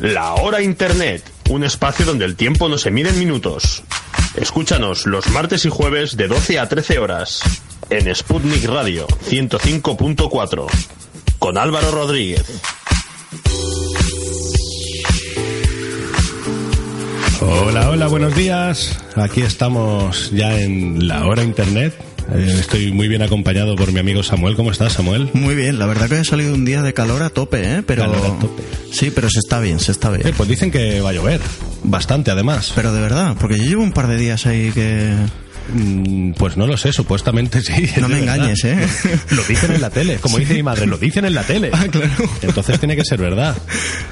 La Hora Internet, un espacio donde el tiempo no se mide en minutos. Escúchanos los martes y jueves de 12 a 13 horas en Sputnik Radio 105.4 con Álvaro Rodríguez. Hola, hola, buenos días. Aquí estamos ya en la hora internet. Eh, estoy muy bien acompañado por mi amigo Samuel. ¿Cómo estás, Samuel? Muy bien, la verdad que ha salido un día de calor a tope, ¿eh? Pero... Calor a tope. Sí, pero se está bien, se está bien. Eh, pues dicen que va a llover. Bastante, además. Pero de verdad, porque yo llevo un par de días ahí que... Mm, Pues no lo sé, supuestamente sí. No me engañes, ¿eh? Lo dicen en la tele, como dice mi madre, lo dicen en la tele. Ah, claro. Entonces tiene que ser verdad.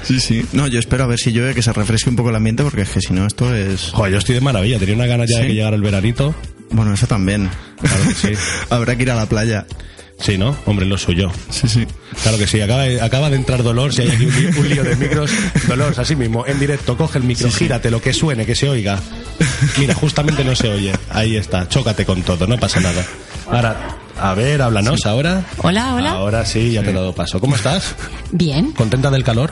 Sí, sí. No, yo espero a ver si llueve, que se refresque un poco el ambiente, porque es que si no esto es... Joder, yo estoy de maravilla. Tenía una ganas ya de que llegara el veranito. Bueno, eso también. Claro que sí. Habrá que ir a la playa. Sí, ¿no? Hombre, lo suyo. Sí, sí. Claro que sí, acaba, de- acaba de entrar Dolor, si hay aquí un, un lío de micros. Dolor, así mismo, en directo, coge el micro, gírate, lo que suene, que se oiga. Mira, justamente no se oye. Ahí está, chócate con todo, no pasa nada. Ahora, a ver, háblanos ahora. Hola, hola. Ahora sí, ya te he dado paso. ¿Cómo estás? Bien. ¿Contenta del calor?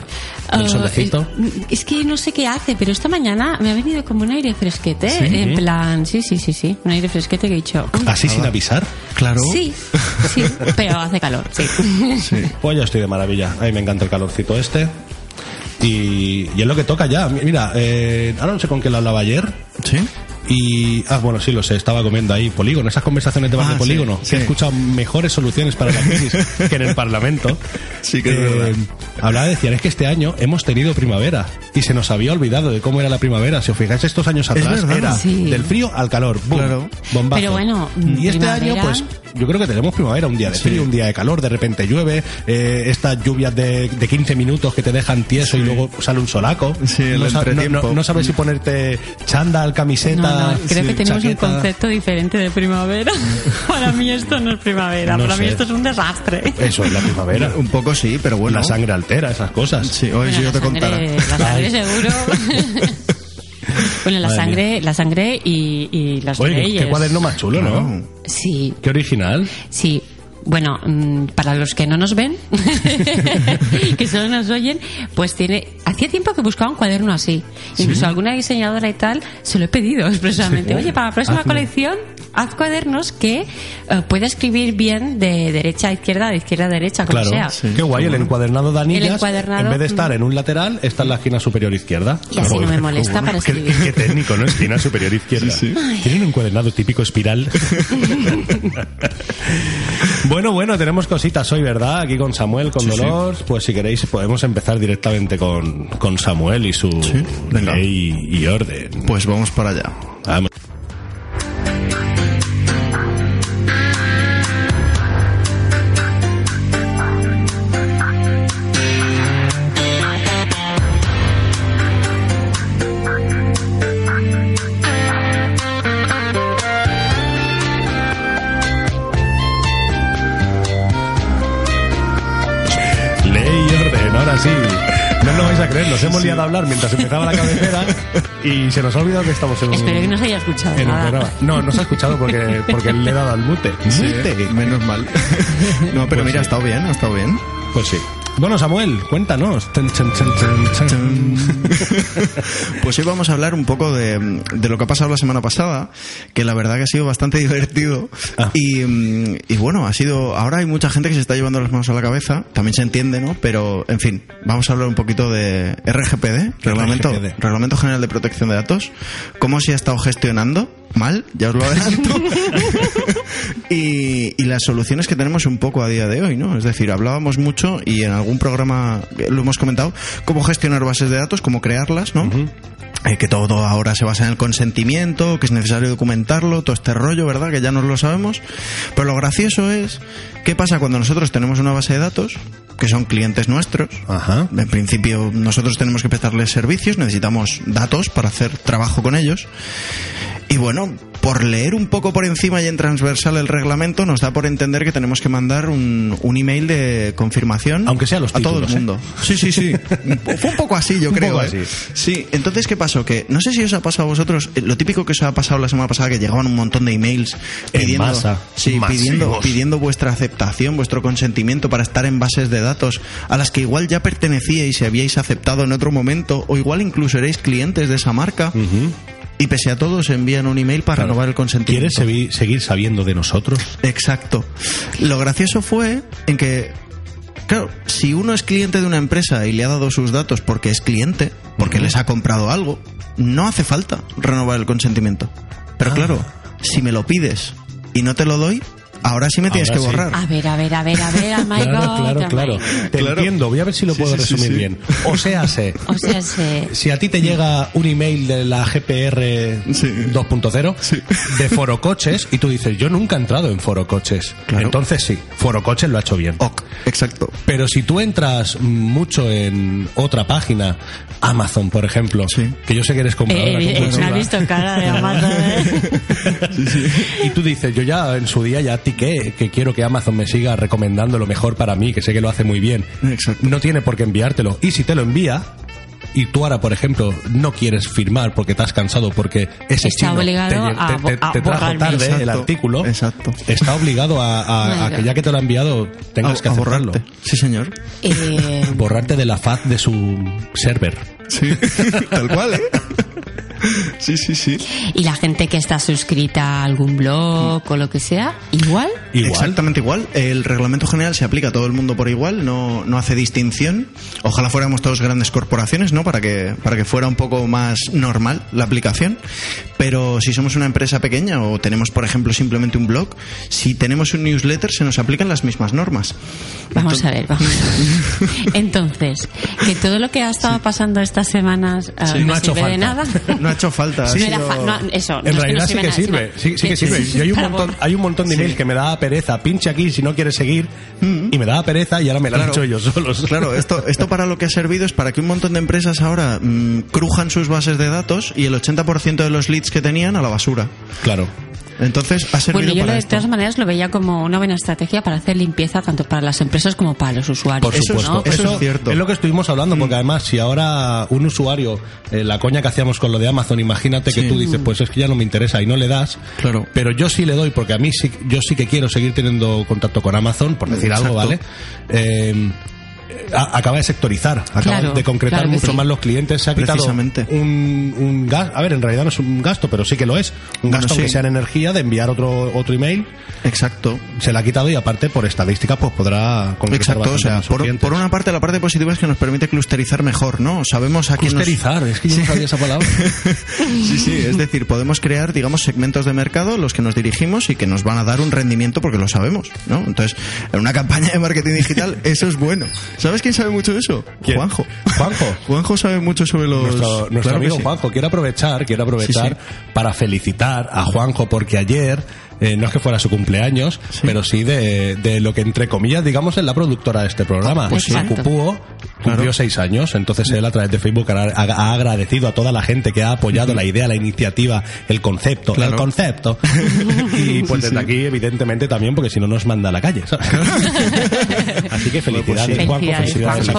¿Del Ah, solecito? eh, Es que no sé qué hace, pero esta mañana me ha venido como un aire fresquete. En plan, sí, sí, sí, sí. Un aire fresquete que he dicho. uy, ¿Así sin avisar? Claro. Sí, sí, pero hace calor, sí. Pues yo estoy de maravilla. A mí me encanta el calorcito este. Y, y es lo que toca ya. Mira, eh, ahora no sé con quién lo hablaba ayer. ¿Sí? Y, ah, bueno, sí, lo sé, estaba comiendo ahí polígono, esas conversaciones de bar Ah, de sí, polígono, que sí. he escuchado mejores soluciones para la crisis que en el Parlamento. Sí que es verdad. Hablaba, decían, es que este año hemos tenido primavera y se nos había olvidado de cómo era la primavera. Si os fijáis, estos años atrás era Sí. del frío al calor, boom, Claro. bombazo. Pero bueno, y este primavera- año, pues, yo creo que tenemos primavera, un día de frío, un día de calor, de repente llueve, eh, estas lluvias de, de 15 minutos que te dejan tieso y luego sale un solaco. Sí, el no, sa- no- entretiempo. no- no sabes si ponerte chándal, camiseta, No, no, creo sí, que tenemos un concepto diferente de primavera. Para mí esto no es primavera, No para mí sé. esto es un desastre. Eso es la primavera. Un poco sí, pero bueno. La sangre altera, esas cosas. Sí, hoy Bueno, si yo la te sangre- contara. La sangre seguro. bueno, la Madre sangre, la sangre y, y las Oye, qué- leyes. qué cuaderno más chulo, ¿no? No. Sí, Qué original. Sí, bueno, mm, para los que no nos ven, que solo nos oyen, pues tiene. Hacía tiempo que buscaba un cuaderno así. Incluso alguna diseñadora y tal se lo he pedido expresamente. Sí. Oye, para la próxima Hazme. colección, haz cuadernos que eh, pueda escribir bien de derecha a izquierda, de izquierda a derecha, como Claro. sea. Qué guay, el encuadernado de anillas, El encuadernado, en vez de estar mm. en un lateral, está en la esquina superior izquierda. Y así no me molesta para Qué, escribir. qué técnico, ¿no? Esquina superior izquierda. Tiene un encuadernado típico espiral. bueno, bueno, tenemos cositas hoy, ¿verdad? Aquí con Samuel, con Dolores. Pues si queréis podemos empezar directamente con, con Samuel y su ley y orden. Pues vamos para allá. Vamos. Nos hemos liado a hablar mientras empezaba la cabecera y se nos ha olvidado que estamos en un, Espero que no se haya escuchado en un nada. programa. No, no se ha escuchado porque, porque le he dado al mute. Mute. Menos mal. No, pero Pues mira, sí. ha estado bien, ha estado bien. Pues sí. Bueno, Samuel, cuéntanos. Pues hoy vamos a hablar un poco de, de lo que ha pasado la semana pasada, que la verdad que ha sido bastante divertido. Ah. Y, mm, y bueno, ha sido. Ahora hay mucha gente que se está llevando las manos a la cabeza, también se entiende, ¿no? Pero, en fin, vamos a hablar un poquito de RGPD, Reglamento, RGPD. Reglamento General de Protección de Datos, cómo se ha estado gestionando. Mal, ya os lo adelanto. y, y las soluciones que tenemos un poco a día de hoy, ¿no? Es decir, hablábamos mucho y en algún programa lo hemos comentado, cómo gestionar bases de datos, cómo crearlas, ¿no? Eh, que todo ahora se basa en el consentimiento, que es necesario documentarlo, todo este rollo, ¿verdad? Que ya no lo sabemos. Pero lo gracioso es, ¿qué pasa cuando nosotros tenemos una base de datos, que son clientes nuestros? Ajá. En principio, nosotros tenemos que prestarles servicios, necesitamos datos para hacer trabajo con ellos. Y bueno, por leer un poco por encima y en transversal el reglamento, nos da por entender que tenemos que mandar un, un email de confirmación Aunque sea los a todo el ¿eh? mundo. Sí, sí, sí. Fue un poco así, yo Un creo. poco ¿eh? así. Sí, entonces, ¿qué pasó? Que no sé si os ha pasado a vosotros, eh, lo típico que os ha pasado la semana pasada, que llegaban un montón de emails En pidiendo, masa. sí, pidiendo, pidiendo vuestra aceptación, vuestro consentimiento para estar en bases de datos a las que igual ya pertenecíais y habíais aceptado en otro momento, o igual incluso erais clientes de esa marca. Y pese a todo, os envían un email para Claro. renovar el consentimiento. ¿Quieres segui- seguir sabiendo de nosotros? Exacto. Lo gracioso fue en que, claro, si uno es cliente de una empresa y le ha dado sus datos porque es cliente, porque les ha comprado algo, no hace falta renovar el consentimiento. Pero claro, si me lo pides y no te lo doy, ahora sí me tienes Ahora que sí. borrar. A ver, a ver, a ver, a ver, oh my claro, God, claro, oh claro. Te Claro. entiendo. Voy a ver si lo Sí, puedo sí, resumir sí. bien. O sea, sé. O sea, se... Si a ti te llega un email de la GPR Sí. 2.0 de Foro Coches y tú dices, yo nunca he entrado en Foro Coches. Claro. Entonces sí, Foro Coches lo ha hecho bien. Ok, exacto. Pero si tú entras mucho en otra página, Amazon, por ejemplo, Sí. que yo sé que eres compradora Eh, eh, me ha visto cara de Amazon. ¿eh? y tú dices, yo ya en su día ya que quiero que Amazon me siga recomendando lo mejor para mí, que sé que lo hace muy bien. Exacto. No tiene por qué enviártelo. Y si te lo envía, y tú ahora, por ejemplo, no quieres firmar porque te has cansado porque ese Está chino obligado te, te- te- bo- a te trajo tarde el artículo, exacto. está obligado a, a- a que ya que te lo ha enviado tengas A- que aceptarlo. borrarte. Sí, señor. Eh, Borrarte de la faz de su server. Sí, tal cual, ¿eh? Sí, sí, sí. y la gente que está suscrita a algún blog o lo que sea, igual. Igual. Exactamente igual. El reglamento general se aplica a todo el mundo por igual, no, no hace distinción. Ojalá fuéramos todos grandes corporaciones, ¿no? Para que, para que fuera un poco más normal la aplicación. Pero si somos una empresa pequeña o tenemos, por ejemplo, simplemente un blog, si tenemos un newsletter se nos aplican las mismas normas. Vamos a ver, vamos a ver. Entonces, que todo lo que ha estado pasando estas semanas Sí. no, No ha hecho sirve de falta. nada. No ha hecho falta. ha No era sido- fa- no, eso, no es En que realidad no sí que nada, sirve, sí, sí que sirve. Y hay un montón, hay un montón de emails que me daba pereza. Pinche aquí si no quieres seguir. Y me daba pereza y ahora me lo han Claro. hecho ellos solos. Claro, esto, esto para lo que ha servido es para que un montón de empresas ahora mm, crujan sus bases de datos y el 80% de los leads que tenían a la basura. Claro. Entonces ha servido Bueno, yo para de esto. todas maneras lo veía como una buena estrategia para hacer limpieza tanto para las empresas como para los usuarios. Por supuesto. eso es cierto. es lo que estuvimos hablando, porque además, si ahora un usuario, eh, la coña que hacíamos con lo de Amazon, imagínate que tú dices, pues es que ya no me interesa y no le das. Claro. Pero yo sí le doy, porque a mí sí, yo sí que quiero seguir teniendo contacto con Amazon, por decir algo. ¿vale? Eh, a- acaba de sectorizar, acaba Claro, de concretar claro mucho sí. más los clientes, se ha quitado un, un gas, a ver, en realidad no es un gasto, pero sí que lo es, un Bueno, gasto sí. que sea en energía de enviar otro otro email, Exacto. se le ha quitado y aparte por estadística pues podrá concretar Exacto, o sea, por, una parte la parte positiva es que nos permite clusterizar mejor, ¿no? Sabemos a quién nos... Clusterizar, es que yo no sabía esa palabra. Sí, sí, es decir, podemos crear, digamos, segmentos de mercado los que nos dirigimos y que nos van a dar un rendimiento porque lo sabemos, ¿no? Entonces, en una campaña de marketing digital eso es bueno. ¿Sabes quién sabe mucho de eso? ¿Quién? Juanjo. Juanjo. Juanjo sabe mucho sobre los... Nuestro, nuestro Claro amigo sí. Juanjo quiere aprovechar, quiere aprovechar Sí, para felicitar a Juanjo porque ayer eh, no es que fuera su cumpleaños, pero sí de, de lo que entre comillas digamos es la productora de este programa. Pues sí. Cupuo cumplió Claro. seis años, entonces él a través de Facebook ha, agradecido a toda la gente que ha apoyado la idea, la iniciativa, el concepto, Claro. el concepto. y pues Sí, desde aquí evidentemente también porque si no nos manda a la calle. ¿sabes? Así que felicidades. Juanjo, Felicidades, felicidades a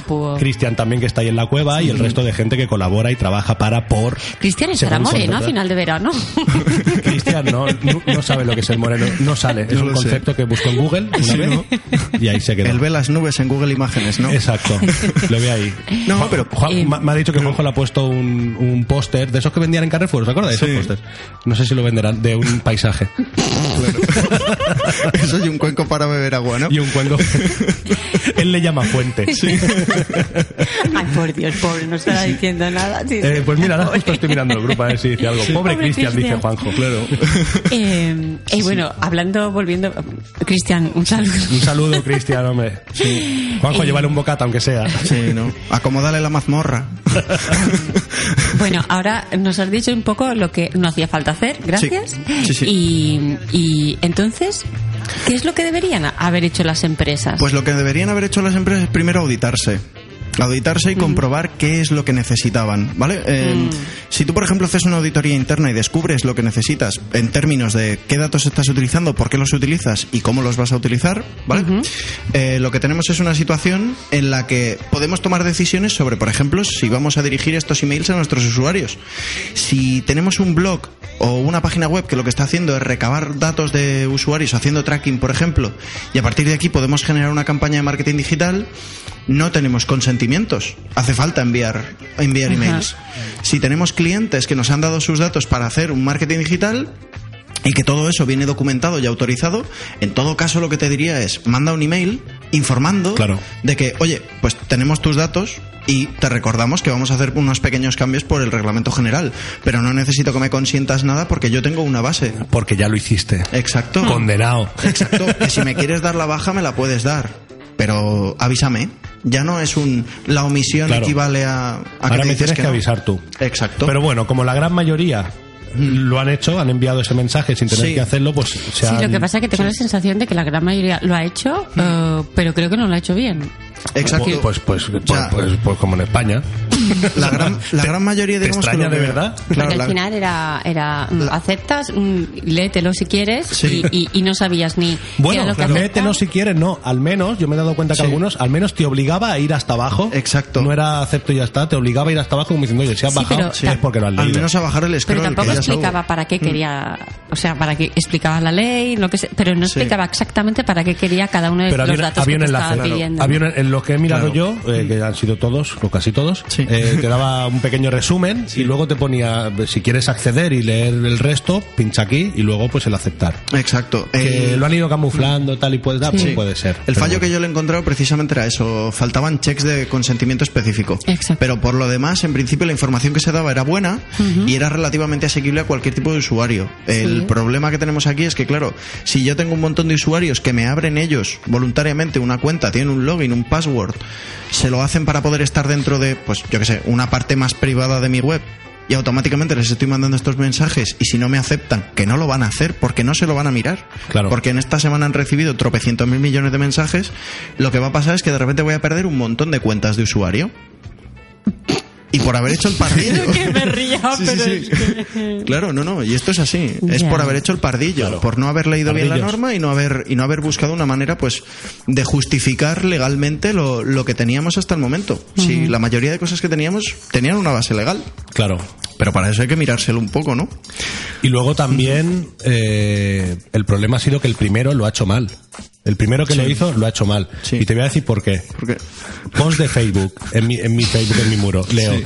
Juanjo. Cristian también que está ahí en la cueva y el resto de gente que colabora y trabaja para por Cristian estará moreno a final de verano. Cristian no, no, no sabe lo que es el moreno, no sale, es No un lo sé. concepto que buscó en Google una Sí, vez ¿no? y ahí se quedó. Él ve las nubes en Google Imágenes, ¿no? Exacto, lo ve ahí. No, Juan- pero- Juan- eh, me ha dicho que Juanjo le ha puesto un, un póster de esos que vendían en Carrefour, ¿os acordáis? Sí. Esos pósters. No sé si lo venderán, de un paisaje. Eso y un cuenco para beber agua, ¿no? Y un cuenco. Él le llama fuente. Ay, por Dios, pobre, no estará diciendo nada. sí. Eh, pues mira, ahora justo estoy mirando el grupo a ver si dice algo. Pobre Pobre Cristian, dice. Juanjo. Claro. Eh, y bueno, hablando, volviendo, Cristian, un saludo. Un saludo, Cristian, hombre. Juanjo, Eh, llévale un bocata, aunque sea. Sí, ¿no? Acomódale la mazmorra. Bueno, ahora nos has dicho un poco lo que no hacía falta hacer, gracias. Sí, sí. Y, y entonces, ¿qué es lo que deberían haber hecho las empresas? Pues lo que deberían haber hecho las empresas es primero auditarse. Auditarse y comprobar qué es lo que necesitaban, ¿vale? Eh, Si tú, por ejemplo, haces una auditoría interna y descubres lo que necesitas en términos de qué datos estás utilizando, por qué los utilizas y cómo los vas a utilizar, ¿vale? Eh, lo que tenemos es una situación en la que podemos tomar decisiones sobre, por ejemplo, si vamos a dirigir estos emails a nuestros usuarios. Si tenemos un blog o una página web que lo que está haciendo es recabar datos de usuarios haciendo tracking, por ejemplo, y a partir de aquí podemos generar una campaña de marketing digital, no tenemos consentimientos. Hace falta enviar, enviar Ajá. emails. Si tenemos clientes que nos han dado sus datos para hacer un marketing digital, y que todo eso viene documentado y autorizado, en todo caso lo que te diría es manda un email informando Claro. de que, oye, pues tenemos tus datos y te recordamos que vamos a hacer unos pequeños cambios por el reglamento general, pero no necesito que me consientas nada porque yo tengo una base. Porque ya lo hiciste. Exacto. Condenado. Exacto. Que si me quieres dar la baja me la puedes dar, pero avísame. Ya no es un la omisión Claro. equivale a, a que Ahora te me tienes que, no. avisar tú. Exacto. Pero bueno, como la gran mayoría lo han hecho, han enviado ese mensaje sin tener Sí. que hacerlo, pues se Sí, han- lo que pasa es que tengo la sensación de que la gran mayoría lo ha hecho, eh, pero creo que no lo ha hecho bien. Exacto. Pues, pues, pues, Ya. pues, pues como en España. la gran, la gran mayoría ¿Te digamos que extraña lo de que- verdad? Claro, Porque la- al final era, era mm, la- aceptas, mm, léetelo si quieres, Sí. y, y- y no sabías ni qué Bueno, era lo que léetelo si quieres, no. Al menos, yo me he dado cuenta que Sí. algunos, al menos te obligaba a ir hasta abajo. Exacto. No era acepto y ya está, te obligaba a ir hasta abajo como diciendo, oye, si has Sí, bajado, pero- es porque lo has al leído. menos a bajar el Pero scroll. tampoco que es algo. explicaba para qué quería, o sea, para qué explicaba la ley, lo que se- pero no Sí. explicaba exactamente para qué quería cada uno de Pero los había, datos había que un te enlace. estaba claro. pidiendo. Había un- en los que he mirado Claro. yo, eh, que han sido todos, o casi todos, Sí. eh, te daba un pequeño resumen y luego te ponía, si quieres acceder y leer el resto, pincha aquí y luego pues el aceptar. Exacto. Que El- lo han ido camuflando tal y puedes dar, Sí. pues puede ser. El fallo bueno. que yo le he encontrado precisamente era eso. Faltaban checks de consentimiento específico. Exacto. Pero por lo demás, en principio, la información que se daba era buena y era relativamente asequible a cualquier tipo de usuario. El Sí. problema que tenemos aquí es que, claro, si yo tengo un montón de usuarios que me abren ellos voluntariamente una cuenta, tienen un login, un password, se lo hacen para poder estar dentro de, pues, yo qué sé, una parte más privada de mi web. Y automáticamente les estoy mandando estos mensajes y si no me aceptan, que no lo van a hacer porque no se lo van a mirar. Claro. Porque en esta semana han recibido tropecientos mil millones de mensajes, lo que va a pasar es que de repente voy a perder un montón de cuentas de usuario. Y por haber hecho el pardillo. que me ría, Sí, sí, pero sí. es que- Claro, no, no, y esto es así. Es por haber hecho el pardillo, Claro. por no haber leído bien la norma y no haber y no haber buscado una manera, pues, de justificar legalmente lo, lo que teníamos hasta el momento. Si la mayoría de cosas que teníamos tenían una base legal, Claro. pero para eso hay que mirárselo un poco, ¿no? Y luego también eh, el problema ha sido que el primero lo ha hecho mal. El primero que lo hizo lo ha hecho mal. Sí. Y te voy a decir por qué. Porque Post de Facebook, en mi, en mi Facebook, en mi muro. Leo. Sí.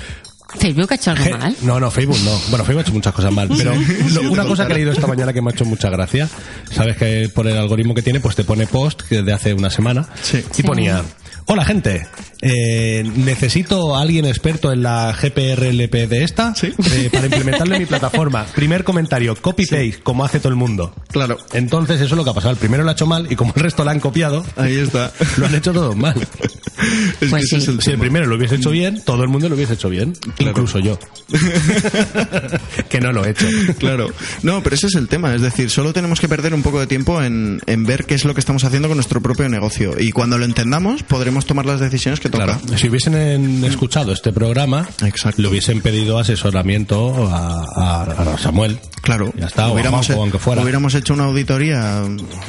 Facebook ha hecho algo mal. No, no, Facebook no. Bueno, Facebook ha hecho muchas cosas mal, pero lo- una cosa que he leído esta mañana que me ha hecho mucha gracia, sabes que por el algoritmo que tiene, pues te pone post que de hace una semana Sí. y Sí. ponía, hola gente, eh, necesito a alguien experto en la GPRLP de esta Sí. eh, para implementarlo en mi plataforma. Primer comentario, copy paste, como hace todo el mundo. Claro. Entonces eso es lo que ha pasado. El primero lo ha hecho mal y como el resto lo han copiado, ahí está. lo han hecho todos mal. Es Pues que ese sí. es el Si el primero lo hubiese hecho bien, todo el mundo lo hubiese hecho bien, Claro. incluso yo. que no lo he hecho. Claro. No, pero ese es el tema. Es decir, solo tenemos que perder un poco de tiempo en, en ver qué es lo que estamos haciendo con nuestro propio negocio. Y cuando lo entendamos, podremos tomar las decisiones que toca. Claro, si hubiesen en- escuchado este programa, Exacto. le hubiesen pedido asesoramiento a, a- a Samuel. Claro. Ya está, o a hubiéramos, Juanjo, aunque fuera. hubiéramos hecho una auditoría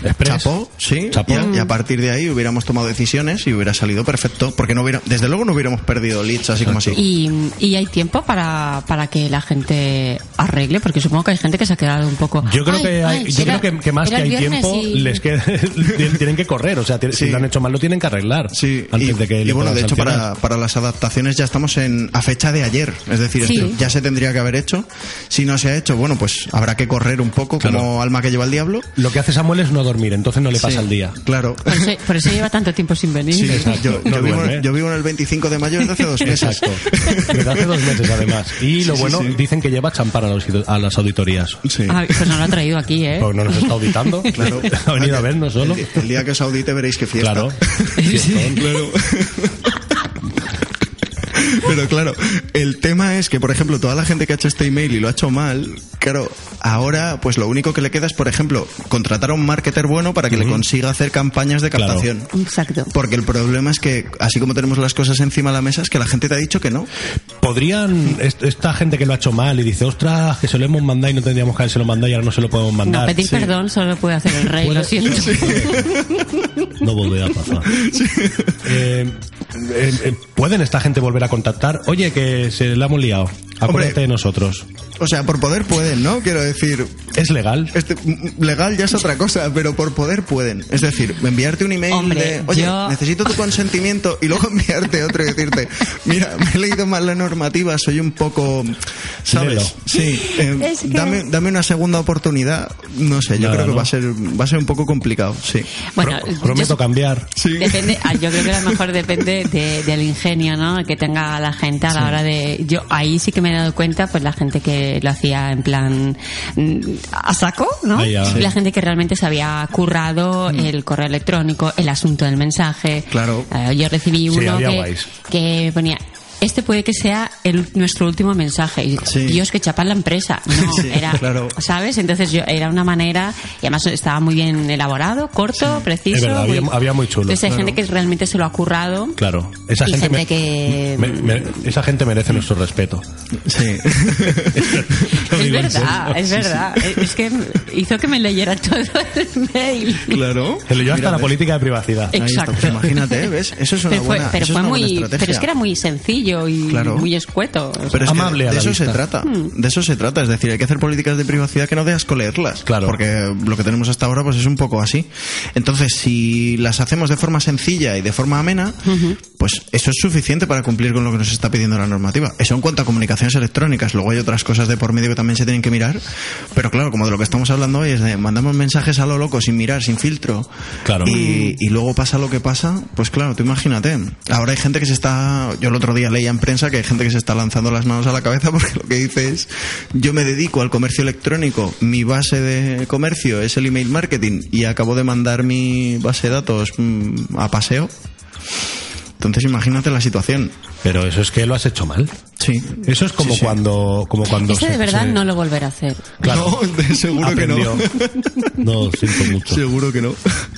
Express. chapó, sí, Chapó. Y, a, y a partir de ahí hubiéramos tomado decisiones y hubiera salido perfecto, porque no hubiera, desde luego no hubiéramos perdido leads así como así. Y, y hay tiempo para, para que la gente arregle, porque supongo que hay gente que se ha quedado un poco. Yo creo "Ay, que hay- ay, yo era- creo que, que más que hay tiempo y- les queda- tienen que correr, o sea, tienen- Sí. si lo han hecho mal lo tienen que arreglar Sí, antes y, de que y bueno, de hecho para, para las adaptaciones ya estamos en a fecha de ayer, es decir, Sí. ya se tendría que haber hecho. Si no se ha hecho, bueno, pues habrá que correr un poco Claro. como alma que lleva el diablo. Lo que hace Samuel es no dormir, entonces no le pasa Sí, el día. Claro. Por eso, por eso lleva tanto tiempo sin venir. Sí, Exacto, yo, no yo vivo, duerme. yo vivo en el 25 de mayo desde hace dos meses. Exacto. Desde hace dos meses además. Y lo Sí, bueno, sí. dicen que lleva champán a, los- a las auditorías. Sí. Ah, pues no lo ha traído aquí, ¿eh? Porque no nos está auditando. Claro. ha venido a vernos solo. El, el día que os audite veréis que fiesta. Claro. Claro. Pero claro, el tema es que, por ejemplo, toda la gente que ha hecho este email y lo ha hecho mal, claro, ahora pues lo único que le queda es, por ejemplo, contratar a un marketer bueno para que le consiga hacer campañas de Claro. captación. Exacto. Porque el problema es que, así como tenemos las cosas encima de la mesa, es que la gente te ha dicho que no. ¿Podrían, est- esta gente que lo ha hecho mal y dice, ostras, que se lo hemos mandado y no tendríamos que haberse lo mandado y ahora no se lo podemos No, mandar? pedir perdón solo puede hacer el rey, lo siento. No volverá a pasar. Eh, eh, eh, ¿Pueden esta gente volver a contactar? Oye, que se la hemos liado. Acuérdate Hombre. de nosotros. O sea, por poder pueden, ¿no? Quiero decir, ¿Es legal? Este, mm, legal ya es otra cosa, pero por poder pueden. Es decir, enviarte un email Hombre, de, oye, yo- necesito tu consentimiento y luego enviarte otro y decirte, mira, me he leído mal la normativa, soy un poco. ¿sabes? Sí, eh, Es que- dame, dame una segunda oportunidad. No sé, yo Nada, creo que ¿no? va a ser va a ser un poco complicado, sí. Bueno, Pro- prometo yo- cambiar. Sí. Depende, ah, yo creo que a lo mejor depende de- del ingenio, ¿no? Que tenga la gente a la hora de. Yo ahí sí que me he dado cuenta, pues la gente que lo hacía en plan mm, a saco, ¿no? Ahí la gente que realmente se había currado el correo electrónico, el asunto del mensaje. Claro. Eh, yo recibí uno que, que ponía. Este puede que sea el, nuestro último mensaje. Y, Sí. Dios, que chapa la empresa. No, Sí, era, claro. ¿sabes? Entonces yo, era una manera, y además estaba muy bien elaborado, corto, preciso. Verdad, había- muy- había muy chulo. Entonces hay Claro. gente que realmente se lo ha currado. Claro. Esa gente, gente me- que- me- me- esa gente merece nuestro respeto. Sí. Es verdad, es verdad. Es que hizo que me leyera todo el mail. claro. Se leyó hasta Mira, la ¿ves? política de privacidad. Ahí está, Exacto. pues imagínate, ¿ves? Eso es una Pero fue, buena, pero eso es fue buena muy, estrategia. pero es que era muy sencillo y Claro. muy escueto. Pero es que Amable a de la eso vista. se trata. De eso se trata. Es decir, hay que hacer políticas de privacidad que no dejas leerlas. Claro. Porque lo que tenemos hasta ahora pues es un poco así. Entonces, si las hacemos de forma sencilla y de forma amena, pues eso es suficiente para cumplir con lo que nos está pidiendo la normativa. Eso en cuanto a comunicaciones electrónicas. Luego hay otras cosas de por medio que también se tienen que mirar. Pero claro, como de lo que estamos hablando hoy es de mandamos mensajes a lo loco sin mirar, sin filtro. Claro. Y, y luego pasa lo que pasa, pues claro, tú imagínate. Ahora hay gente que se está. Yo el otro día en prensa que hay gente que se está lanzando las manos a la cabeza porque lo que dice es: Yo me dedico al comercio electrónico, mi base de comercio es el email marketing y acabo de mandar mi base de datos mm, a paseo. Entonces imagínate la situación. Pero eso es que lo has hecho mal. Sí. Eso es como Sí, sí. cuando, como cuando Ese se- de verdad se- no lo volverá a hacer. Claro. No, de- seguro que no. No, siento mucho. Seguro que no.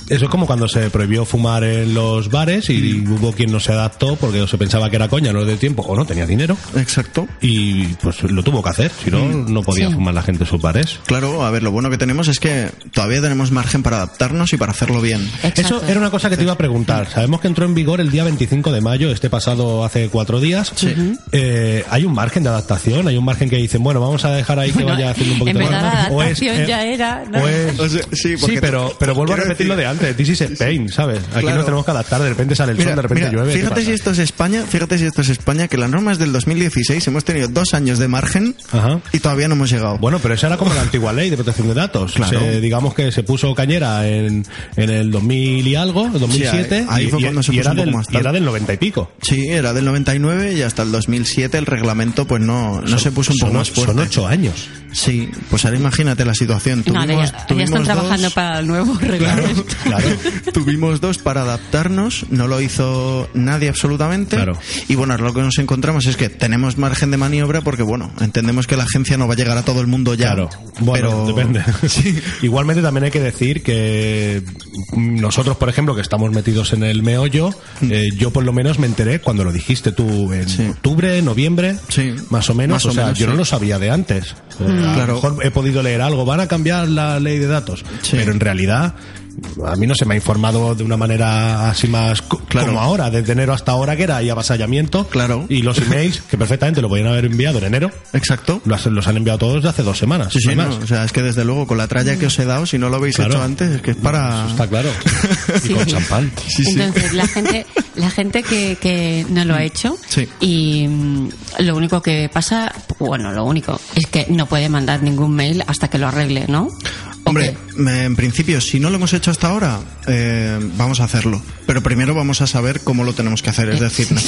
Eso es como cuando se prohibió fumar en los bares y Mm. hubo quien no se adaptó porque o se pensaba que era coña, no de tiempo, o no tenía dinero. Exacto. Y pues lo tuvo que hacer, si no, Mm. no podía Sí. fumar la gente en sus bares. Claro, a ver, lo bueno que tenemos es que todavía tenemos margen para adaptarnos y para hacerlo bien. Exacto. Eso era una cosa que te iba a preguntar. Sabemos que entró en vigor el día 25 de mayo, este pasado hace cuatro días. Sí. Eh, ¿Hay un margen de adaptación? ¿Hay un margen que dicen, bueno, vamos a dejar ahí que vaya haciendo un poquito en más? la O es, adaptación eh, ya era, ¿no? o es- O sea, sí, sí, pero, pero vuelvo a repetir lo de antes. This is pain, ¿sabes? Aquí Claro. nos tenemos que adaptar. De repente sale el sol, Mira, de repente mira, llueve. ¿qué fíjate si esto es España, fíjate si esto es España, que la norma es del 2016, hemos tenido dos años de margen Ajá. y todavía no hemos llegado. Bueno, pero esa era como la antigua ley de protección de datos. Claro. Se- digamos que se puso cañera en, en el 2000 y algo, el 2007, Sí, ahí- ahí y, fue y- cuando se y puso era un poco del, más y tal. era del 90 y pico. Sí, era del 99 y hasta el 2007 el reglamento pues no, no se puso un poco más fuerte. Son ocho años. Sí, pues ahora imagínate la situación. No, Tuvimos, ya, ya tuvimos están dos- trabajando para el nuevo reglamento. Claro. Tuvimos dos para adaptarnos, no lo hizo nadie absolutamente. Claro. Y bueno, ahora lo que nos encontramos es que tenemos margen de maniobra porque, bueno, entendemos que la agencia no va a llegar a todo el mundo ya. Claro. Bueno, pero... depende. Sí. Igualmente también hay que decir que mm, nosotros, por ejemplo, que estamos metidos en el meollo, eh, yo por lo menos me enteré cuando lo dijiste tú en Mm. Sí. octubre, noviembre, Sí. más o menos. Más o o sea, yo no lo sabía de antes. Eh, a Claro. lo mejor he podido leer algo, van a cambiar la ley de datos, pero en realidad a mí no se me ha informado de una manera así más Claro. como ahora, desde enero hasta ahora, que era ahí avasallamiento. Claro. Y los emails, que perfectamente lo podían haber enviado en enero, Exacto. los, los han enviado todos de hace dos semanas. Sí, sí, no o sea, es que desde luego con la tralla que os he dado, si no lo habéis Claro. hecho antes, es que es para... Está claro. Y Sí. con champán. Sí, sí. Entonces, la gente, la gente que, que no lo ha hecho Sí. y mm, lo único que pasa, bueno, lo único es que no puede mandar ningún mail hasta que lo arregle, ¿no? ¿O Hombre, en principio, si no lo hemos hecho hasta ahora, eh, vamos a hacerlo. Pero primero vamos a saber cómo lo tenemos que hacer. Es decir, no,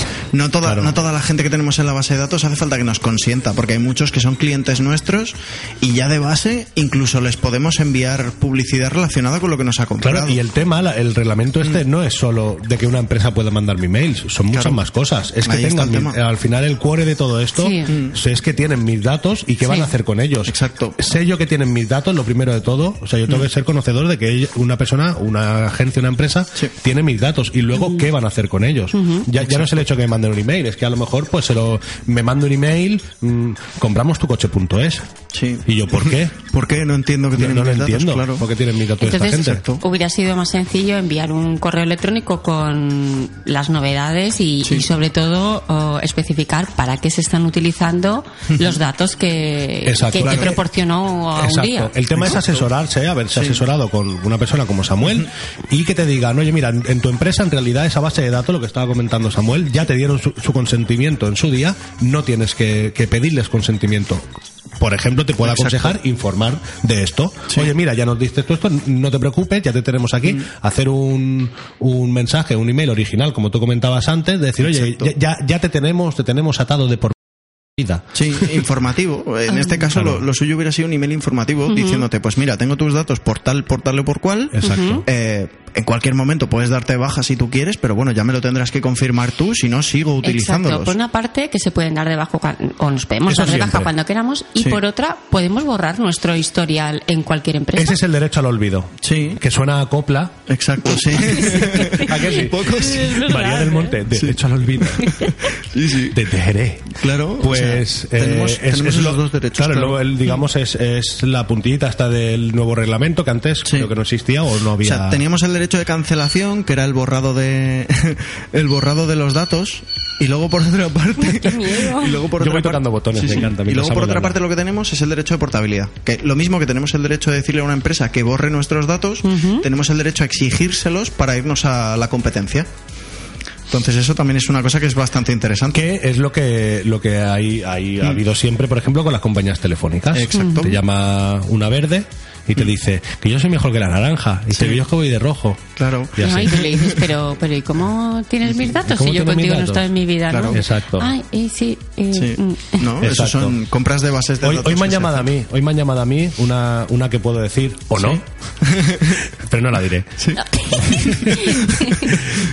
no toda, no toda la gente que tenemos en la base de datos hace falta que nos consienta, porque hay muchos que son clientes nuestros y ya de base incluso les podemos enviar publicidad relacionada con lo que nos ha comprado. Claro, y el tema, el reglamento este no es solo de que una empresa pueda mandarme emails, son muchas Claro. más cosas. Es que Ahí tengan, mi- al final el core de todo esto Sí. es que tienen mis datos y qué van a hacer con ellos. Exacto. Sé yo que tienen mis datos, lo primero de todo, o sea, yo tengo que ser conocedor de que una persona, una agencia, una empresa Sí. tiene mis datos y luego qué van a hacer con ellos. ya, ya no es el hecho que me manden un email, es que a lo mejor pues se lo me mando un email, mm, compramos tu coche.es. Sí. Y yo, ¿por qué? ¿Por qué? No entiendo que tienen no lo mis datos, entiendo. claro. ¿Por qué tienen mis datos Entonces, esta gente? hubiera sido más sencillo enviar un correo electrónico con las novedades y, y sobre todo oh, especificar para qué se están utilizando los datos que, Exacto. que te Claro. proporcionó a un día. El tema es asesorarse, haberse asesorado con una persona como Samuel y que te digan, oye, mira, en, en tu empresa en realidad esa base de datos, lo que estaba comentando Samuel, ya te dieron su, su consentimiento en su día, no tienes que, que pedirles consentimiento. Por ejemplo, te puedo Exacto. aconsejar informar de esto. Oye, mira, ya nos diste tú esto, no te preocupes, ya te tenemos aquí. Hacer un, un mensaje, un email original, como tú comentabas antes, de decir, oye, ya, ya te tenemos, te tenemos atado de por vida. Sí, informativo. En este caso, Claro. lo, lo suyo hubiera sido un email informativo diciéndote, pues mira, tengo tus datos por tal, por tal o por cual. Exacto. Eh, en cualquier momento puedes darte baja si tú quieres, pero bueno, ya me lo tendrás que confirmar tú, si no sigo utilizándolos. Exacto. Por una parte, que se pueden dar de baja o nos podemos Eso dar de baja cuando queramos, y Sí. por otra, podemos borrar nuestro historial en cualquier empresa. Ese es el derecho al olvido. Sí, Que suena a copla. exacto, sí. ¿A que sí? Un poco sí. María del Monte, derecho al olvido. Sí, sí. De Tejeré. Claro, Pues o sea, eh, tenemos, es- tenemos es esos lo- dos derechos. Claro, claro. el, digamos es, es la puntillita esta del nuevo reglamento que antes Sí. creo que no existía o no O había. sea, teníamos el derecho de cancelación, que era el borrado de el borrado de los datos, y luego por otra parte, Qué miedo. y luego por Yo otra voy par- tocando botones, me encanta, Y luego por otra parte lo que tenemos es el derecho de portabilidad, que lo mismo que tenemos el derecho de decirle a una empresa que borre nuestros datos, tenemos el derecho a exigírselos para irnos a la competencia. Entonces eso también es una cosa que es bastante interesante. que es lo que lo que hay, hay ha habido siempre, por ejemplo, con las compañías telefónicas. Exacto. Te llama una verde y te dice que yo soy mejor que la naranja y te es que voy de rojo. Claro. Y así. No, y tú le dices, pero, pero ¿y cómo tienes mis datos? ¿Cómo Si yo contigo no estoy en mi vida, Claro. ¿no? Exacto. Ay, eh, sí. eh, Sí. mm. No, eso son compras de bases de Hoy, datos. hoy me han llamado a mí, hoy me han llamado a mí una, una que puedo decir o no, pero no la diré.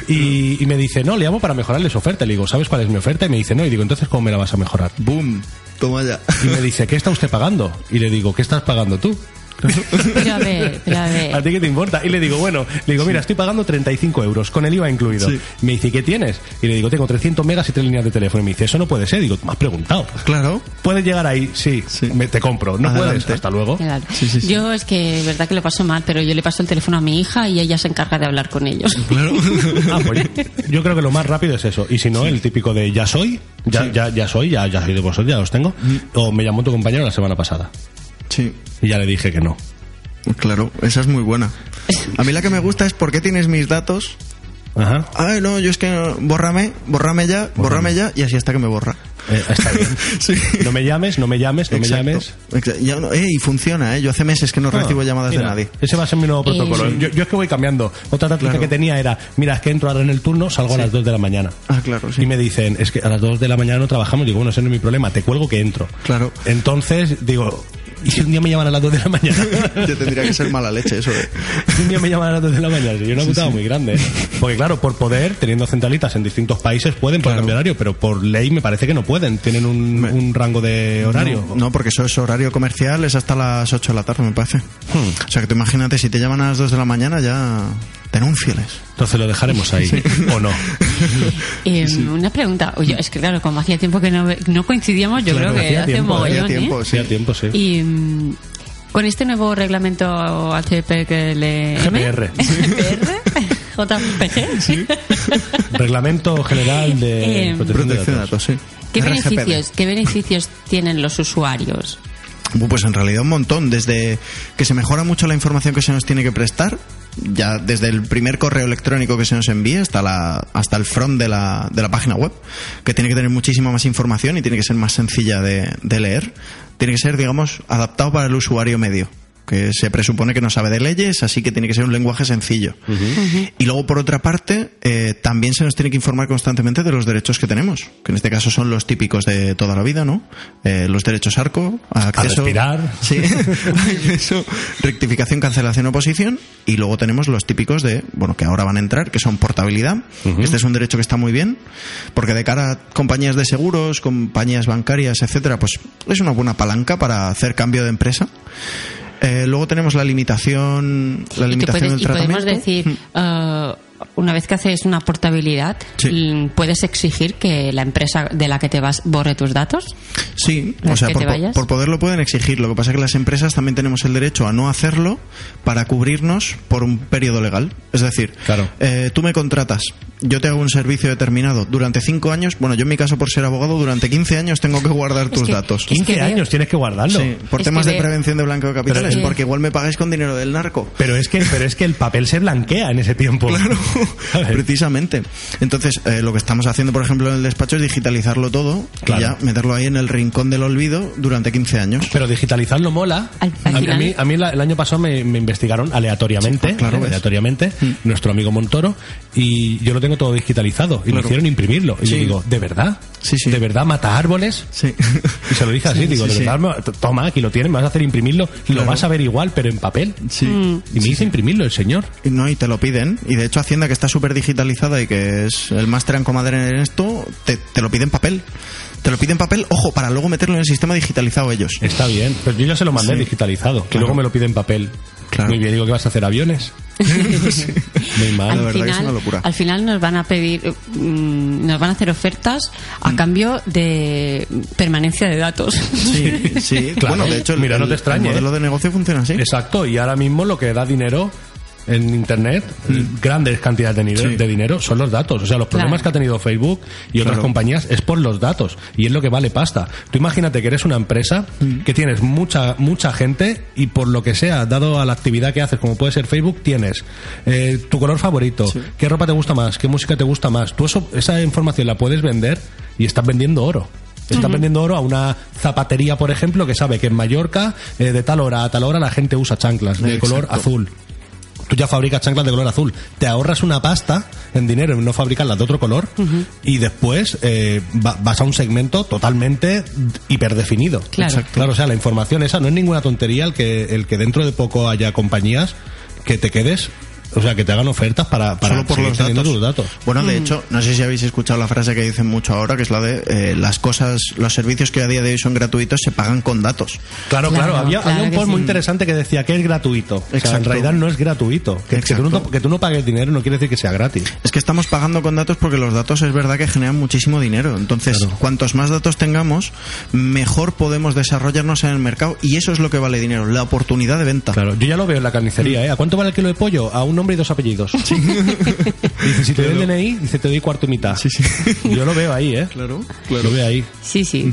y, y me dice, no, le llamo para mejorarle su oferta. Le digo, ¿sabes cuál es mi oferta? Y me dice, no. Y digo, entonces, ¿cómo me la vas a mejorar? Boom. Toma ya. Y me dice, ¿qué está usted pagando? Y le digo, ¿qué estás pagando tú? Pero a ver, pero a ver. ¿A ti qué te importa? Y le digo, bueno, le digo, mira, estoy pagando 35 euros, con el IVA incluido. Sí. Me dice, ¿y qué tienes? Y le digo, tengo 300 megas y tres líneas de teléfono. Y me dice, eso no puede ser. Digo, me has preguntado. Claro. ¿Puedes llegar ahí? Sí, Sí. Me- te compro. No Adelante. puedes. Hasta luego. Claro. Sí, sí, sí. Yo es que es verdad que le paso mal, pero yo le paso el teléfono a mi hija y ella se encarga de hablar con ellos. Claro. Ah, pues yo creo que lo más rápido es eso. Y si no, el típico de ya soy, ya, ya, ya soy, ya, ya soy de vosotros, ya los tengo. O me llamó tu compañero la semana pasada. Sí. Y ya le dije que no. Claro, esa es muy buena. A mí la que me gusta es ¿por qué tienes mis datos? Ajá. Ay, no, yo es que bórrame, bórrame ya, bórrame ya y así hasta que me borra. Eh, está bien. Sí. No me llames, no me llames, no Exacto. me llames. Ya no- eh, y funciona, ¿eh? Yo hace meses que no recibo Ah, llamadas mira, de nadie. Ese va a ser mi nuevo Eh, protocolo. sí. yo, yo es que voy cambiando. Otra táctica Claro. que tenía era, mira, es que entro ahora en el turno, salgo a las 2 de la mañana. Ah, claro, sí. Y me dicen, es que a las 2 de la mañana no trabajamos. Digo, bueno, ese no es mi problema, te cuelgo que entro. Claro. Entonces, digo, ¿y si un día me llaman a las 2 de la mañana? Ya tendría que ser mala leche eso, ¿eh? Si un día me llaman a las 2 de la mañana, sería una putada muy grande. ¿eh? Porque claro, por poder, teniendo centralitas en distintos países, pueden por cambiar horario, pero por ley me parece que no pueden. Tienen un, Me- un rango de horario. No, no, porque eso es horario comercial, es hasta las 8 de la tarde, me parece. Hmm. O sea, que tú imagínate, si te llaman a las 2 de la mañana, ya denúnciales. Entonces lo dejaremos ahí, ¿o no? Eh, Una pregunta. Oye, es que claro, como hacía tiempo que no, no coincidíamos, yo Claro, creo que hacía hace tiempo, un mogollón, hacía tiempo, ¿eh? Sí, a tiempo, sí. Y mm, con este nuevo reglamento HPLM... GPR. JPG, sí. Reglamento General de Eh, Protección, de Protección de Datos. datos, sí. ¿Qué beneficios, ¿Qué beneficios tienen los usuarios? Pues en realidad un montón, desde que se mejora mucho la información que se nos tiene que prestar, ya desde el primer correo electrónico que se nos envía hasta la hasta el front de la, de la página web, que tiene que tener muchísima más información y tiene que ser más sencilla de, de leer, tiene que ser, digamos, adaptado para el usuario medio. Que se presupone que no sabe de leyes, así que tiene que ser un lenguaje sencillo. Y luego, por otra parte, eh, también se nos tiene que informar constantemente de los derechos que tenemos, que en este caso son los típicos de toda la vida, ¿no? Eh, los derechos ARCO, acceso... A respirar. Sí, acceso, rectificación, cancelación, oposición, y luego tenemos los típicos de, bueno, que ahora van a entrar, que son portabilidad. Este es un derecho que está muy bien, porque de cara a compañías de seguros, compañías bancarias, etcétera, pues es una buena palanca para hacer cambio de empresa. Eh, luego tenemos la limitación, la limitación puedes- del y podemos tratamiento. decir, eh, una vez que haces una portabilidad, Sí. puedes exigir que la empresa de la que te vas borre tus datos. Sí, ¿Las o sea, por, te po- vayas? por poder lo pueden exigir. Lo que pasa es que las empresas también tenemos el derecho a no hacerlo para cubrirnos por un periodo legal. Es decir, Claro. eh, tú me contratas, yo te hago un servicio determinado durante cinco años. Bueno, yo en mi caso, por ser abogado, durante 15 años tengo que guardar tus que- datos. es que 15 veo- años tienes que guardarlo. Sí, por Es temas de veo- prevención de blanqueo de capitales, porque igual me pagáis con dinero del narco. Pero es que, pero es que el papel se blanquea en ese tiempo. Claro. precisamente. Entonces, eh, lo que estamos haciendo, por ejemplo, en el despacho es digitalizarlo todo Claro. y ya meterlo ahí en el rincón del olvido durante 15 años. Pero digitalizarlo mola. Al- al a, mí, a mí la- el año pasado me, me investigaron aleatoriamente, Sí, claro, ¿eh? ves. aleatoriamente, nuestro amigo Montoro, y yo lo tengo todo digitalizado. Y me Claro. hicieron imprimirlo. Y Sí. yo digo, ¿de verdad? Sí, sí. ¿De verdad mata árboles? Sí. Y se lo dije así, Sí, digo, sí, de verdad, me- toma, aquí lo tienes, me vas a hacer imprimirlo, y lo Claro. vas a ver igual, pero en papel. Sí. Y me hizo imprimirlo el señor. Y No, y te lo piden. Y de hecho, Que está súper digitalizada y que es el máster en comadre en esto, te, te lo piden papel. Te lo piden papel, ojo, para luego meterlo en el sistema digitalizado ellos. Está bien, pero yo ya se lo mandé Sí. digitalizado, que Claro. luego me lo piden en papel. Claro. Muy bien, digo, ¿qué vas a hacer? ¿Aviones? Muy mal. La verdad que es una locura. Al final nos van a pedir, mm, nos van a hacer ofertas Mm. a cambio de permanencia de datos. Sí, sí. Claro. Bueno, de hecho, el, Mira, no te el modelo ¿eh? de negocio funciona así. Exacto, y ahora mismo lo que da dinero en Internet, grandes cantidades de, Mm. Sí. de dinero, son los datos. O sea, los problemas Claro. que ha tenido Facebook y otras Claro. compañías es por los datos. Y es lo que vale pasta. Tú imagínate que eres una empresa Mm. que tienes mucha, mucha gente y por lo que sea, dado a la actividad que haces, como puede ser Facebook, tienes eh, tu color favorito, qué ropa te gusta más, qué música te gusta más. Tú eso, esa información la puedes vender y estás vendiendo oro. Estás vendiendo oro a una zapatería, por ejemplo, que sabe que en Mallorca, eh, de tal hora a tal hora, la gente usa chanclas de Exacto. color azul. Tú ya fabricas chanclas de color azul. Te ahorras una pasta en dinero en no fabricarlas de otro color y después eh, va- vas a un segmento totalmente hiperdefinido. Claro. Exacto. Claro, o sea, la información esa no es ninguna tontería el que, el que dentro de poco haya compañías que te quedes, o sea, que te hagan ofertas para, para Solo por los datos. tus datos. Bueno, Mm. de hecho, no sé si habéis escuchado la frase que dicen mucho ahora, que es la de eh, las cosas, los servicios que a día de hoy son gratuitos se pagan con datos. Claro, claro, Claro, había, claro había un post sí. muy interesante que decía que es gratuito. O sea, en Exacto. realidad no es gratuito. Que, que tú no, Exacto. que tú no pagues dinero no quiere decir que sea gratis. Es que estamos pagando con datos porque los datos es verdad que generan muchísimo dinero. Entonces, Claro. cuantos más datos tengamos, mejor podemos desarrollarnos en el mercado. Y eso es lo que vale dinero, la oportunidad de venta. Claro, yo ya lo veo en la carnicería, ¿eh? ¿A cuánto vale el kilo de pollo? A un nombre y dos apellidos. dice, si te doy el DNI, dice, te doy cuarto y mitad. Yo lo veo ahí, ¿eh? Claro, Lo veo ahí. Sí, sí.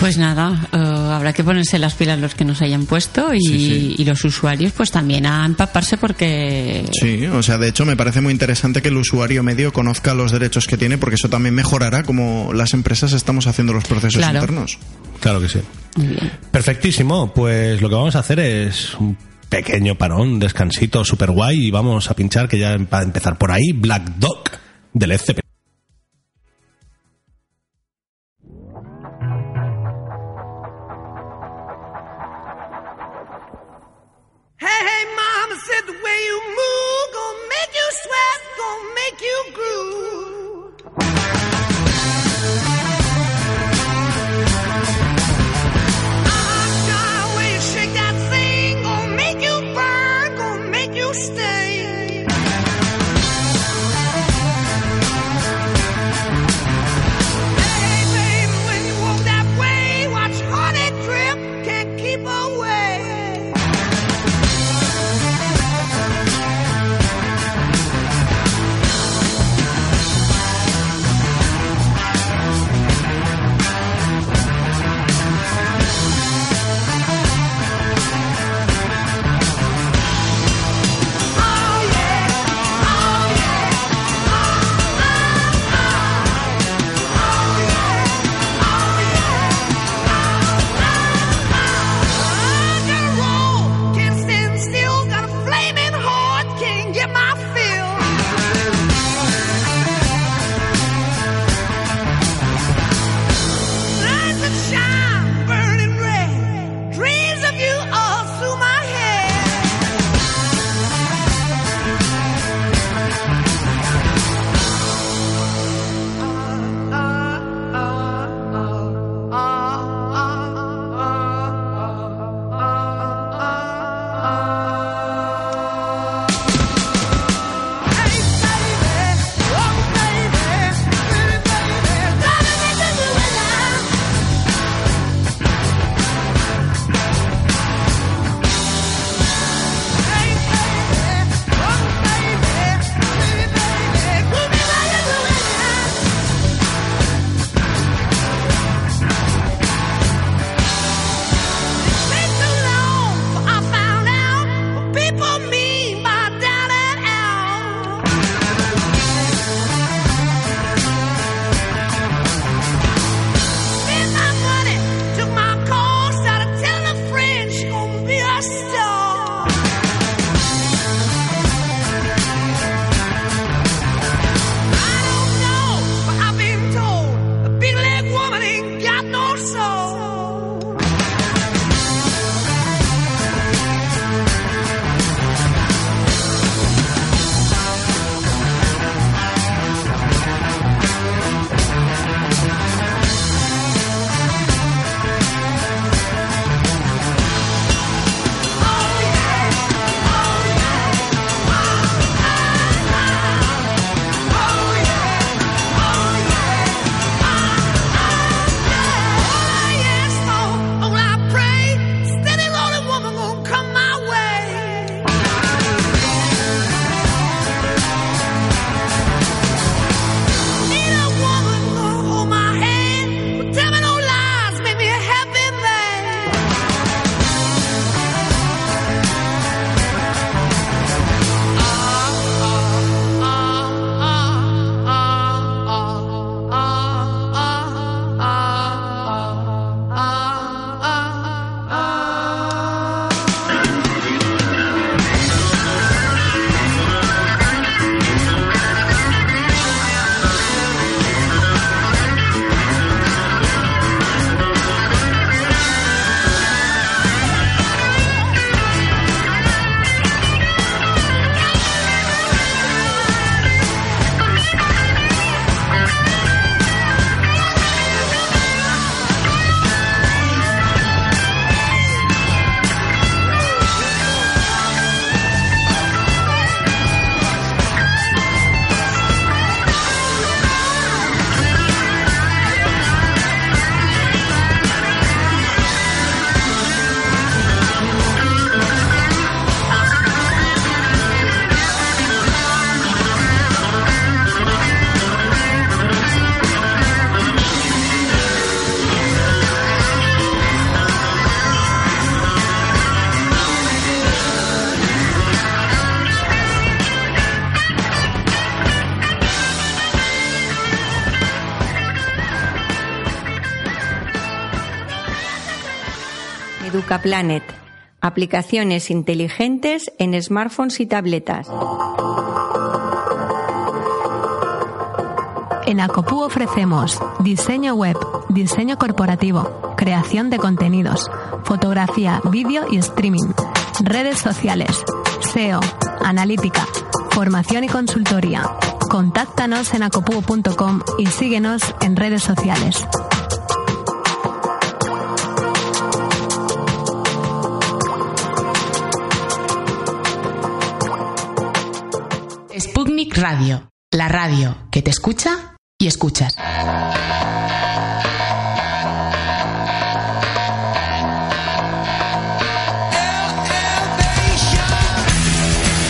Pues nada, eh, habrá que ponerse las pilas los que nos hayan puesto y, Sí, sí. y los usuarios pues también a empaparse porque Sí, o sea, de hecho me parece muy interesante que el usuario medio conozca los derechos que tiene porque eso también mejorará como las empresas estamos haciendo los procesos Claro. internos. Claro que sí. muy bien. Perfectísimo. Pues lo que vamos a hacer es un pequeño parón, descansito super guay y vamos a pinchar que ya va a empezar por ahí Black Dog del Led EducaPlanet. Aplicaciones inteligentes en smartphones y tabletas. En Acopú ofrecemos diseño web, diseño corporativo, creación de contenidos, fotografía, vídeo y streaming, redes sociales, SEO, analítica, formación y consultoría. Contáctanos en acopuo.com y síguenos en redes sociales. Radio, la radio que te escucha y escuchas.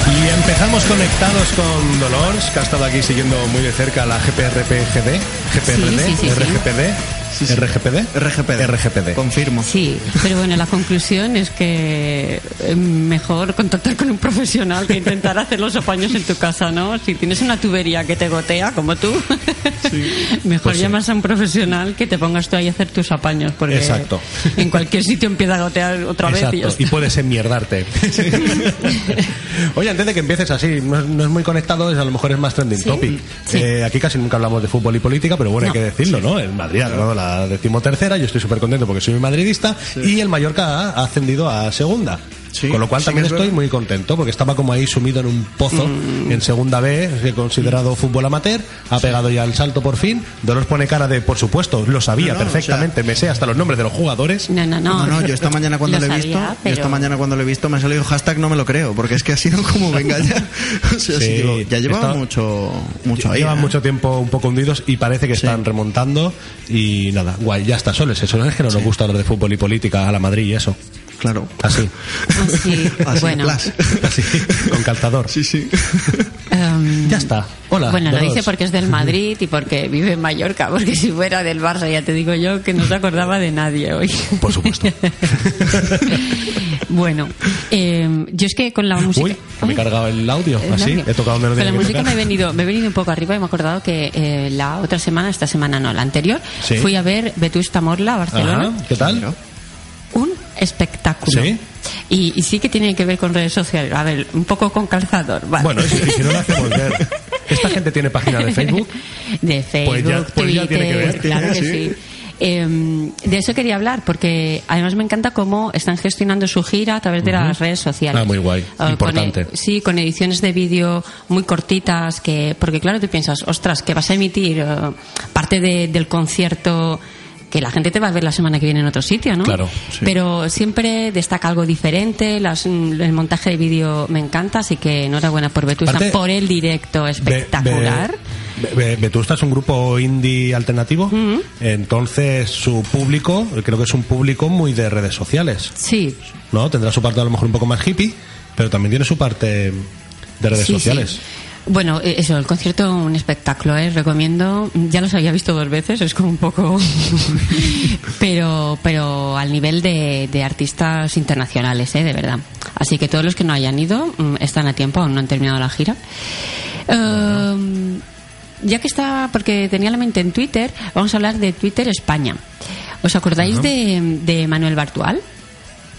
Y empezamos conectados con Dolores, que ha estado aquí siguiendo muy de cerca la GPRPGD, GPRD, Sí, sí, sí, sí. RGPD, RGPD, RGPD. RGPD. Confirmo. Sí, pero bueno, la conclusión es que es mejor contactar con un profesional que intentar hacer los apaños en tu casa, ¿no? Si tienes una tubería que te gotea, como tú, mejor Pues sí. llamas a un profesional que te pongas tú ahí a hacer tus apaños, porque Exacto. en cualquier sitio empieza a gotear otra vez y y puedes enmierdarte. Oye, antes de que empieces así, no es, no es muy conectado, es, a lo mejor es más trending Sí, topic. sí. Eh, aquí casi nunca hablamos de fútbol y política, pero bueno, No. hay que decirlo, ¿no? El Madrid ha ganado la decimotercera, yo estoy súper contento porque soy madridista, y el Mallorca ha ascendido a segunda. Sí, Con lo cual sí también estoy verdad. muy contento porque estaba como ahí sumido en un pozo en segunda B, considerado fútbol amateur, ha pegado ya el salto por fin. Dolores pone cara de, por supuesto, lo sabía No, no, perfectamente, me sé hasta los nombres de los jugadores. No, no, no. No, no, yo esta mañana cuando Lo lo he visto, sabía, yo pero- esta mañana cuando lo he visto me ha salido hashtag no me lo creo, porque es que ha sido como venga ya. O sea, Sí, digo, ya llevaba está- mucho, mucho ahí. Llevan ¿eh? mucho tiempo un poco hundidos y parece que están remontando y nada, guay, ya está, solo es eso, no es que no nos gusta hablar de fútbol y política a la Madrid y eso, Claro. así, Así, Así, bueno. plas. así, con calzador. Sí, sí. em, Ya está, hola. Bueno, lo dice porque es del Madrid y porque vive en Mallorca, porque si fuera del Barça ya te digo yo que no se acordaba de nadie hoy. Por supuesto. bueno, eh, yo es que con la música... Uy, me he cargado el audio, el así, audio. he tocado no Con la música me he, venido, me he venido un poco arriba y me he acordado que eh, la otra semana, esta semana no, la anterior, Sí. fui a ver Vetusta Morla a Barcelona. Ajá, ¿qué tal? Espectáculo. Sí. Y, y sí que tiene que ver con redes sociales. A ver, un poco con calzador. Vale. Bueno, si, no lo hacemos ver. ¿Esta gente tiene página de Facebook? De Facebook, Pues ya- pues ya Twitter, tiene que ver. claro que sí. Eh, de eso quería hablar porque además me encanta cómo están gestionando su gira a través de las redes sociales. Ah, muy guay. con Importante. e- sí, con ediciones de vídeo muy cortitas que porque claro tú piensas, ostras, que vas a emitir parte de- del concierto que la gente te va a ver la semana que viene en otro sitio, ¿no? Claro, Pero siempre destaca algo diferente, las- el montaje de vídeo me encanta, así que enhorabuena por Vetusta, por el directo espectacular. Ve- ve- Vetusta es un grupo indie alternativo, entonces su público, creo que es un público muy de redes sociales, Sí, ¿no? Tendrá su parte a lo mejor un poco más hippie, pero también tiene su parte de redes Sí, sociales. sí. Bueno, eh, eso, el concierto un espectáculo, ¿eh? recomiendo. Ya los había visto dos veces, es como un poco. pero, pero al nivel de, de artistas internacionales, ¿eh? de verdad. Así que todos los que no hayan ido mm, están a tiempo, aún no han terminado la gira. Ehm, ya que está, porque tenía la mente en Twitter, vamos a hablar de Twitter España. ¿Os acordáis de, de Manuel Bartual?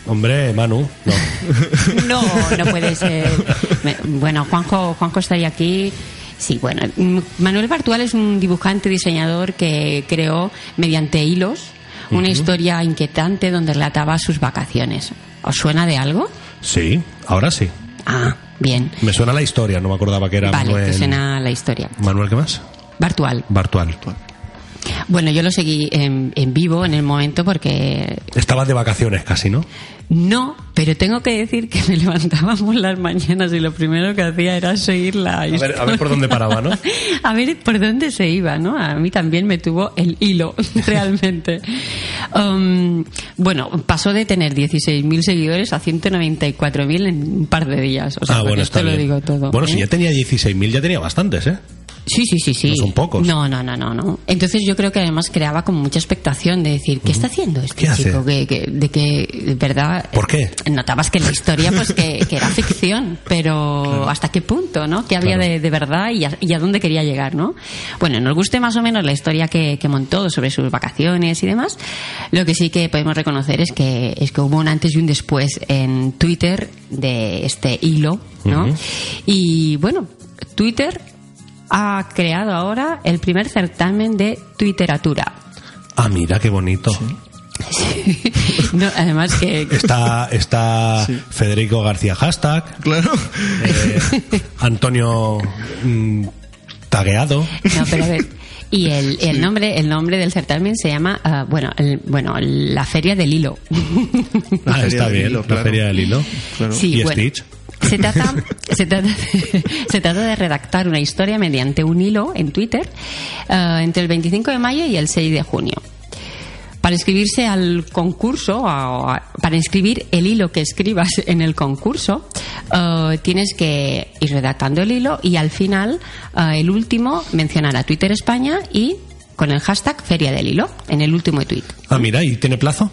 Hombre, Manu, no. No, no puede ser. Bueno, Juanjo, Juanjo estaría aquí. Sí, bueno, mm, Manuel Bartual es un dibujante, diseñador que creó mediante hilos una historia inquietante donde relataba sus vacaciones. ¿Os suena de algo? Sí, ahora sí. Ah, bien. Me suena la historia, no me acordaba que era Vale, Manuel. te suena la historia. ¿Manuel qué más? Bartual. Bartual. Bueno, yo lo seguí en, en vivo en el momento porque Estabas de vacaciones casi, ¿no? No, pero tengo que decir que me levantaba por las mañanas y lo primero que hacía era seguir la ver- a ver por dónde paraba, ¿no? a ver por dónde se iba, ¿no? A mí también me tuvo el hilo, realmente. Um, bueno, pasó de tener 16.000 seguidores a 194.000 en un par de días. O sea, ah, bueno, esto lo digo todo. Bueno, ¿eh? si ya tenía 16.000, ya tenía bastantes, ¿eh? Sí, sí, sí, sí. No son pocos. No, no, no, no, no. Entonces yo creo que además creaba como mucha expectación de decir, ¿qué está haciendo este chico? Que, que- de que, de verdad... ¿Por qué? Notabas que la historia, pues, que, que era ficción, pero ¿hasta qué punto, no? ¿Qué había Claro. de, de verdad y a, y a dónde quería llegar, no? Bueno, nos guste más o menos la historia que, que montó sobre sus vacaciones y demás. Lo que sí que podemos reconocer es que, es que hubo un antes y un después en Twitter de este hilo, ¿no? Y bueno, Twitter ha creado ahora el primer certamen de Twitteratura. Ah, mira qué bonito. No, además que... Está, está Federico García Hashtag, Claro. eh, Antonio mm, Tagueado. No, pero a ver. Y el, el nombre el nombre del certamen se llama ah, bueno el- bueno la feria del hilo Ah, Feria está del bien, Hilo, la claro. Feria del Hilo. Claro. Sí, y bueno. Stitch. Se trata, se, trata de, se trata de redactar una historia mediante un hilo en Twitter eh, entre el 25 de mayo y el 6 de junio. Para inscribirse al concurso, a- para inscribir el hilo que escribas en el concurso, eh, tienes que ir redactando el hilo y al final, eh, el último, mencionar a Twitter España y con el hashtag Feria del Hilo, en el último tweet. Ah, mira, ¿y tiene plazo?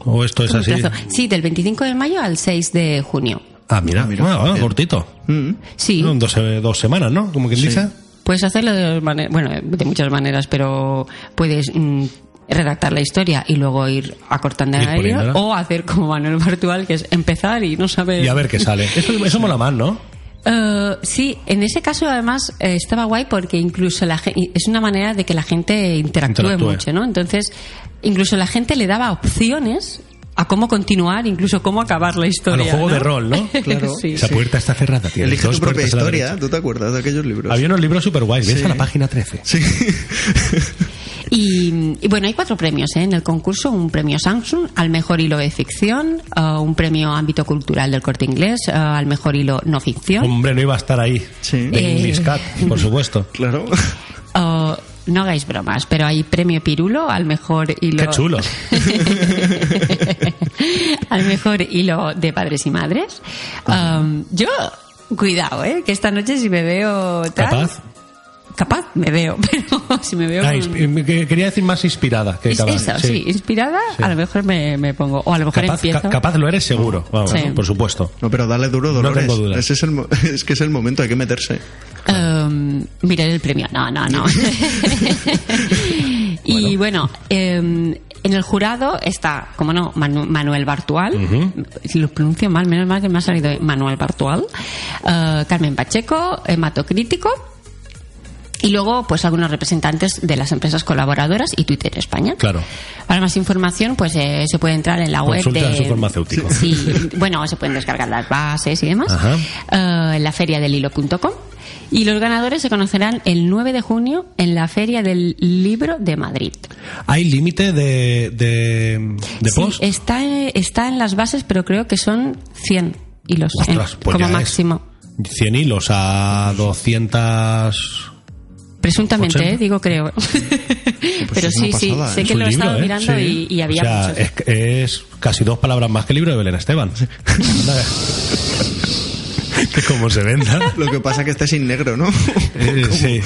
¿O esto es así? plazo. Sí, del 25 de mayo al 6 de junio. Ah, mira, mira, ah, ah, bien. cortito. Mm. Sí. No, Dos, eh, dos semanas, ¿no? Como quien Sí. dice. Puedes hacerlo de, dos mane- bueno, de muchas maneras, pero puedes mm, redactar la historia y luego ir acortando Ir en el hilo, poniéndola. o hacer como Manuel Bartual, que es empezar y no saber... Y a ver qué sale. Eso, eso mola más, ¿no? Eh, sí, en ese caso además eh, estaba guay porque incluso la es una manera de que la gente interactúe, Interactúe. mucho, ¿no? Entonces, incluso la gente le daba opciones a cómo continuar, incluso cómo acabar la A historia. los juegos ¿no? de rol, ¿no? Claro. Sí. Esa puerta está cerrada. tienes Elige dos tu propia a historia. ¿Tú te acuerdas de aquellos libros? Había unos libros super guays. ¿Ves Sí. a la página 13? Sí. Y, y bueno, hay cuatro premios ¿eh? en el concurso. Un premio Samsung al mejor hilo de ficción, eh, un premio ámbito cultural del corte inglés eh, al mejor hilo no ficción. Hombre, no iba a estar ahí. Sí. De Eh. English Cat, por supuesto. Claro. Eh, no hagáis bromas, pero hay premio Pirulo al mejor hilo. Qué chulo. al mejor hilo de padres y madres. Um, yo, cuidado, ¿eh? que esta noche si me veo tal. ¿Capaz? Capaz me veo, pero si me veo. Ah, con- que- quería decir más inspirada que Es capaz. eso, sí. inspirada, Sí. a lo mejor me, me pongo. O a lo mejor Capaz, empiezo. ca- capaz lo eres seguro, vamos, Sí. por supuesto. No, pero dale duro, No Dolores. tengo dudas. Ese es, el, mo- es que es el momento, hay que meterse. Um, miraré el premio. No, no, no. Y bueno, em, en el jurado está, como no, Manu- Manuel Bartual. Si lo pronuncio mal, menos mal que me ha salido Manuel Bartual. eh, Carmen Pacheco, Hematocrítico. Y luego, pues algunos representantes de las empresas colaboradoras y Twitter España. Claro. Para más información, pues eh, se puede entrar en la web Consulta de su farmacéutico. Sí, bueno, se pueden descargar las bases y demás. Ajá. Eh, en la feria del hilo.com. Y los ganadores se conocerán el 9 de junio en la Feria del Libro de Madrid. ¿Hay límite de, de, de Sí, post? está, eh, está en las bases, pero creo que son 100 hilos en- Ostras, pues como máximo. 100 hilos a 200... Presuntamente, 80. eh, digo creo. pero es una sí, sí, sé ¿eh? que Es un lo he estado ¿eh? mirando Sí. y, y había o sea, muchos. es, es casi dos palabras más que el libro de Belén Esteban. Que como se venda. Lo que pasa que este es sin negro, ¿no? Eh, sí.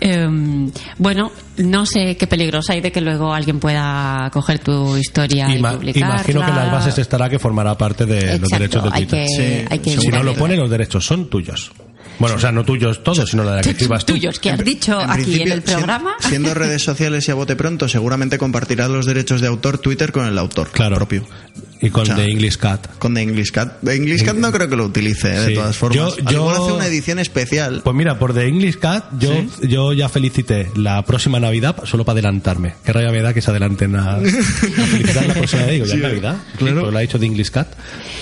Em, bueno, no sé qué peligros hay de que luego alguien pueda coger tu historia y publicarla. imagino que en las bases estará que formará parte de los derechos de hay Twitter. que, Sí, hay que seguro. Si no lo pone, los derechos son tuyos. Bueno, o sea, no tuyos todos, sino de la que escribas tú. tuyos que has dicho En aquí en el programa. sien- Siendo redes sociales y a bote pronto, seguramente compartirá los derechos de autor Twitter con el autor Claro. propio. Y con O sea, The English Cat. Con The English Cat. The English Cat no creo que lo utilice, eh, de Sí. todas formas. Yo- yo- igual hace una edición especial. Pues mira, por The English Cat, yo, yo ya felicité la próxima Navidad solo para adelantarme. Qué rabia me da que se adelanten a, a felicitar la próxima Navidad. Digo, ya es Navidad. claro. Pues lo ha hecho The English Cat.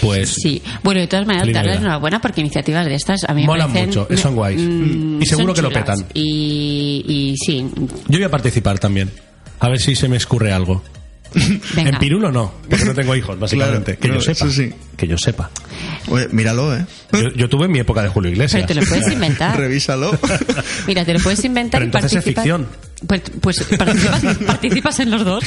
Pues Sí, bueno, de todas maneras, darles enhorabuena porque iniciativas de estas a mí me Molan parecen, mucho, son guays. mm, Y seguro que lo petan. Y, y sí, yo voy a participar también. A ver si se me escurre algo. venga. En Pirulo no, porque no tengo hijos, básicamente. Claro, que yo claro, sepa. sí. Que yo sepa. Oye, míralo, ¿eh? Yo, yo tuve mi época de Julio Iglesias. Pero te lo puedes inventar. Revísalo. Mira, te lo puedes inventar Pero y entonces es participas. ficción. Pues, pues participas, participas en los dos.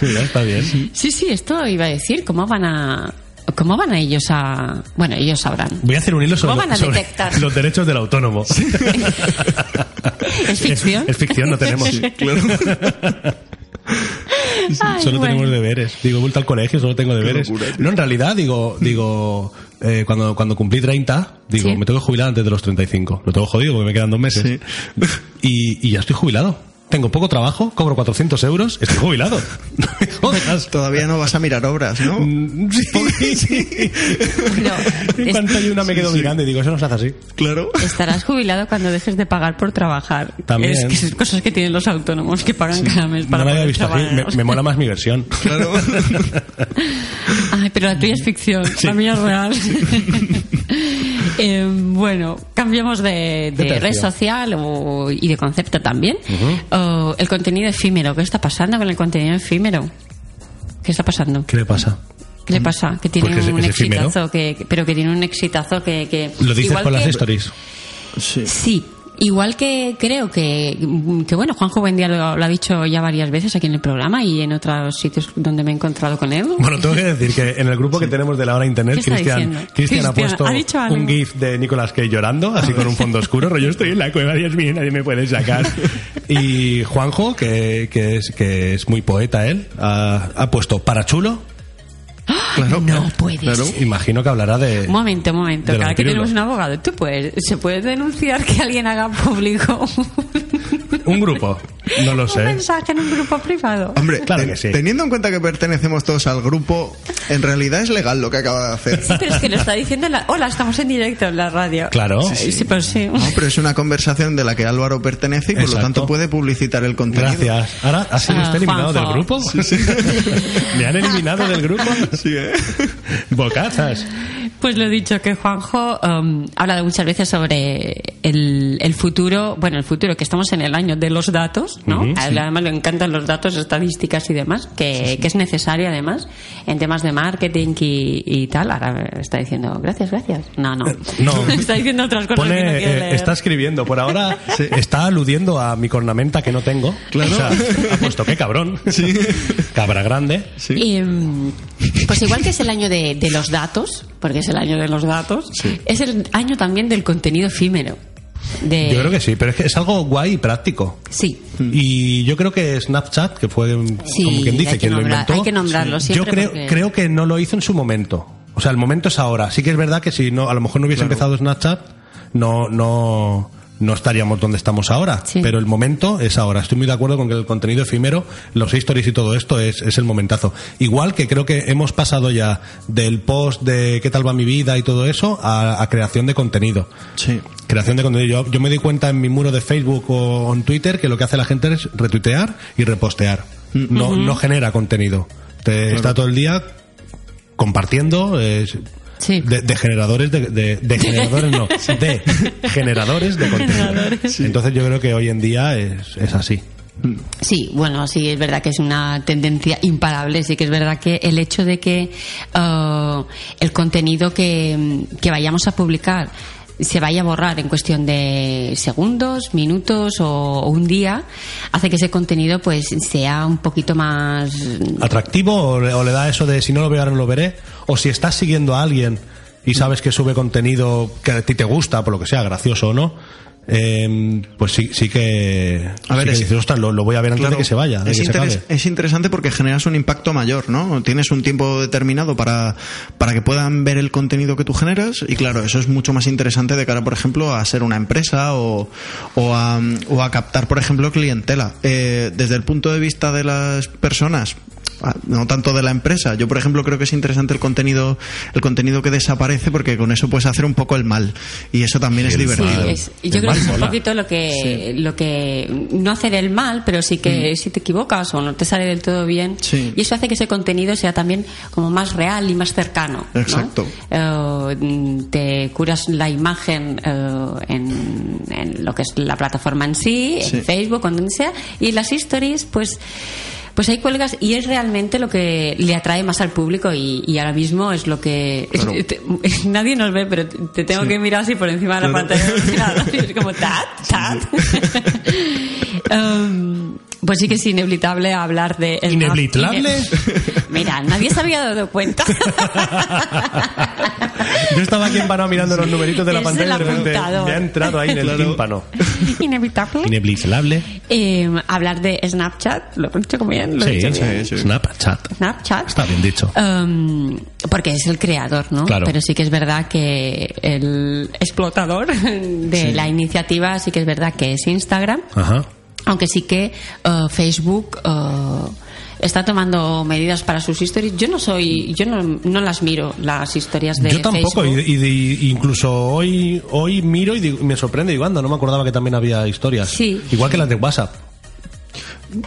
Mira, está bien. Sí, sí, esto iba a decir, ¿cómo van a ¿cómo van ellos a...? Bueno, ellos sabrán. Voy a hacer un hilo sobre, ¿Cómo van a sobre detectar? los derechos del autónomo. ¿Es ficción? Es, es ficción, no tenemos. Ay, solo bueno. tenemos deberes. Digo, he vuelto al colegio, solo tengo deberes. locura, no, en realidad, digo, digo eh, cuando, cuando cumplí 30, digo, Sí. me tengo que jubilar antes de los 35. Lo tengo jodido porque me quedan dos meses. Sí. Y, y ya estoy jubilado. Tengo poco trabajo, cobro 400 euros, estoy jubilado. No me jodas. Todavía no vas a mirar obras, ¿no? Mm, Sí, sí. Pero En cuanto hay una me quedo mirando y digo, eso no se hace así. Claro. estarás jubilado cuando dejes de pagar por trabajar. También. Es que son cosas que tienen los autónomos que pagan cada mes para no lo había visto así. Me, me mola más mi versión. Claro. Ay, pero la tuya es ficción, la mía es real. Eh, bueno, cambiamos de, de De red social o- y de concepto también. O el contenido efímero. ¿Qué está pasando con el contenido efímero? ¿Qué está pasando? ¿Qué le pasa? ¿Qué le pasa? Que tiene Porque un exitazo, que, pero que tiene un exitazo que... que Lo dices igual por las que- stories. Sí. Sí, igual que creo que, que bueno, Juanjo Buendía lo, lo ha dicho ya varias veces aquí en el programa y en otros sitios donde me he encontrado con él. Bueno, tengo que decir que en el grupo que tenemos de la hora internet, ¿Qué está Cristian? Cristian ha puesto un GIF de Nicolas Cage llorando, así con un fondo oscuro, rollo estoy en la cueva, Dios mío, nadie me puede sacar. Y Juanjo, que, que es, que es muy poeta él, ha, ha puesto para chulo. Claro. No puedes. Claro. Imagino que hablará de. Un momento, un momento. Cada que tenemos un abogado, ¿tú puedes, ¿se puede denunciar que alguien haga público Un grupo. No lo un sé. mensaje en un grupo privado? Hombre, Claro que sí. teniendo en cuenta que pertenecemos todos al grupo, en realidad es legal lo que acaba de hacer. Sí, pero es que lo está diciendo en la... Hola, estamos en directo en la radio. Claro. Sí, sí, pues sí. No, pero es una conversación de la que Álvaro pertenece y por lo Exacto. tanto puede publicitar el contenido. Gracias. Ahora, ¿así Ah, está eliminado Juanjo. del grupo? ¿Me han eliminado del grupo? Sí, ¿eh? Bocazas. Pues lo he dicho, que Juanjo um, ha hablado muchas veces sobre el, el futuro, bueno, el futuro, que estamos en el año de los datos, ¿no? Ujú, A él además le encantan los datos, estadísticas y demás, que, que es necesario además en temas de marketing y, y tal. Ahora está diciendo, gracias, gracias. No, no. no. está diciendo otras cosas Pone, que no eh, leer. está escribiendo. Por ahora está aludiendo a mi cornamenta que no tengo. Claro. O sea, ha puesto qué cabrón. Cabra grande. Y, mm, pues igual que es el año de, de los datos, porque es el año de los datos, es el año también del contenido efímero. De, Yo creo que sí, pero es que es algo guay y práctico. Sí. Y yo creo que Snapchat, que fue Sí, como quien dice quien lo inventó, hay que nombrarlo yo siempre creo, porque- creo que no lo hizo en su momento. O sea, el momento es ahora. Sí que es verdad que si no, a lo mejor no hubiese empezado Snapchat, no, no, no estaríamos donde estamos ahora. Sí. Pero el momento es ahora. Estoy muy de acuerdo con que el contenido efímero, los stories y todo esto es, es el momentazo. Igual que creo que hemos pasado ya del post de qué tal va mi vida y todo eso a, a creación de contenido. Sí. Creación de contenido. Yo, yo me di cuenta en mi muro de Facebook o en Twitter que lo que hace la gente es retuitear y repostear. No, no genera contenido. Te está todo el día compartiendo Sí. de, de generadores de, de- de generadores no de generadores de contenido Generadores. entonces yo creo que hoy en día es, es así Sí, bueno, sí, es verdad que es una tendencia imparable. Sí que es verdad que el hecho de que eh, el contenido que, que vayamos a publicar se vaya a borrar en cuestión de segundos, minutos o, un día, hace que ese contenido pues sea un poquito más atractivo o le, o le da eso de si no lo veo ahora no lo veré o si estás siguiendo a alguien y sabes que sube contenido que a ti te gusta por lo que sea gracioso o no eh, pues sí, sí que, A ver, que es- dices, "Ostras, lo, lo voy a ver antes Claro, de que se vaya, es, que se interes- acabe". es interesante porque generas un impacto mayor, ¿no? Tienes un tiempo determinado para, para que puedan ver el contenido que tú generas y claro, eso es mucho más interesante de cara, por ejemplo, a ser una empresa o, o, a, o a captar, por ejemplo, clientela. Eh, desde el punto de vista de las personas, no tanto de la empresa. Yo, por ejemplo, creo que es interesante el contenido, el contenido que desaparece porque con eso puedes hacer un poco el mal y eso también es Sí, divertido. es- yo creo que es un poquito lo que, lo que no hacer el mal, pero sí que si te equivocas o no te sale del todo bien, Sí. y eso hace que ese contenido sea también como más real y más cercano. ¿no? Exacto. Eh, mm, te curas la imagen eh, en, en lo que es la plataforma en sí, Sí. en Facebook, o donde sea, y las stories, pues pues ahí cuelgas y es realmente lo que le atrae más al público y, y ahora mismo es lo que Claro. te- nadie nos ve pero te te tengo Sí. que mirar así por encima de la Claro. pantalla es como tat tat Um, Pues sí que es inevitable hablar de... Snap- ¿Inevitable? Mira, nadie se había dado cuenta. Yo estaba aquí empanado mirando los numeritos de la Es pantalla y el de repente me ha entrado ahí en el Claro. tímpano. inevitable. Inevitable. Eh, hablar de Snapchat, lo he dicho bien, lo he Sí, dicho sí, bien. sí. Snapchat. Snapchat. Está bien dicho. Um, porque es el creador, ¿no? Claro. Pero sí que es verdad que el explotador de la iniciativa sí que es verdad que es Instagram, Ajá. Aunque sí que uh, Facebook uh, está tomando medidas para sus historias. Yo no soy, yo no, no las miro las historias de Yo tampoco, y, Facebook. y- y- incluso hoy hoy miro y digo- me sorprende, digo, anda, no me acordaba que también había historias. Sí. Igual que las de WhatsApp.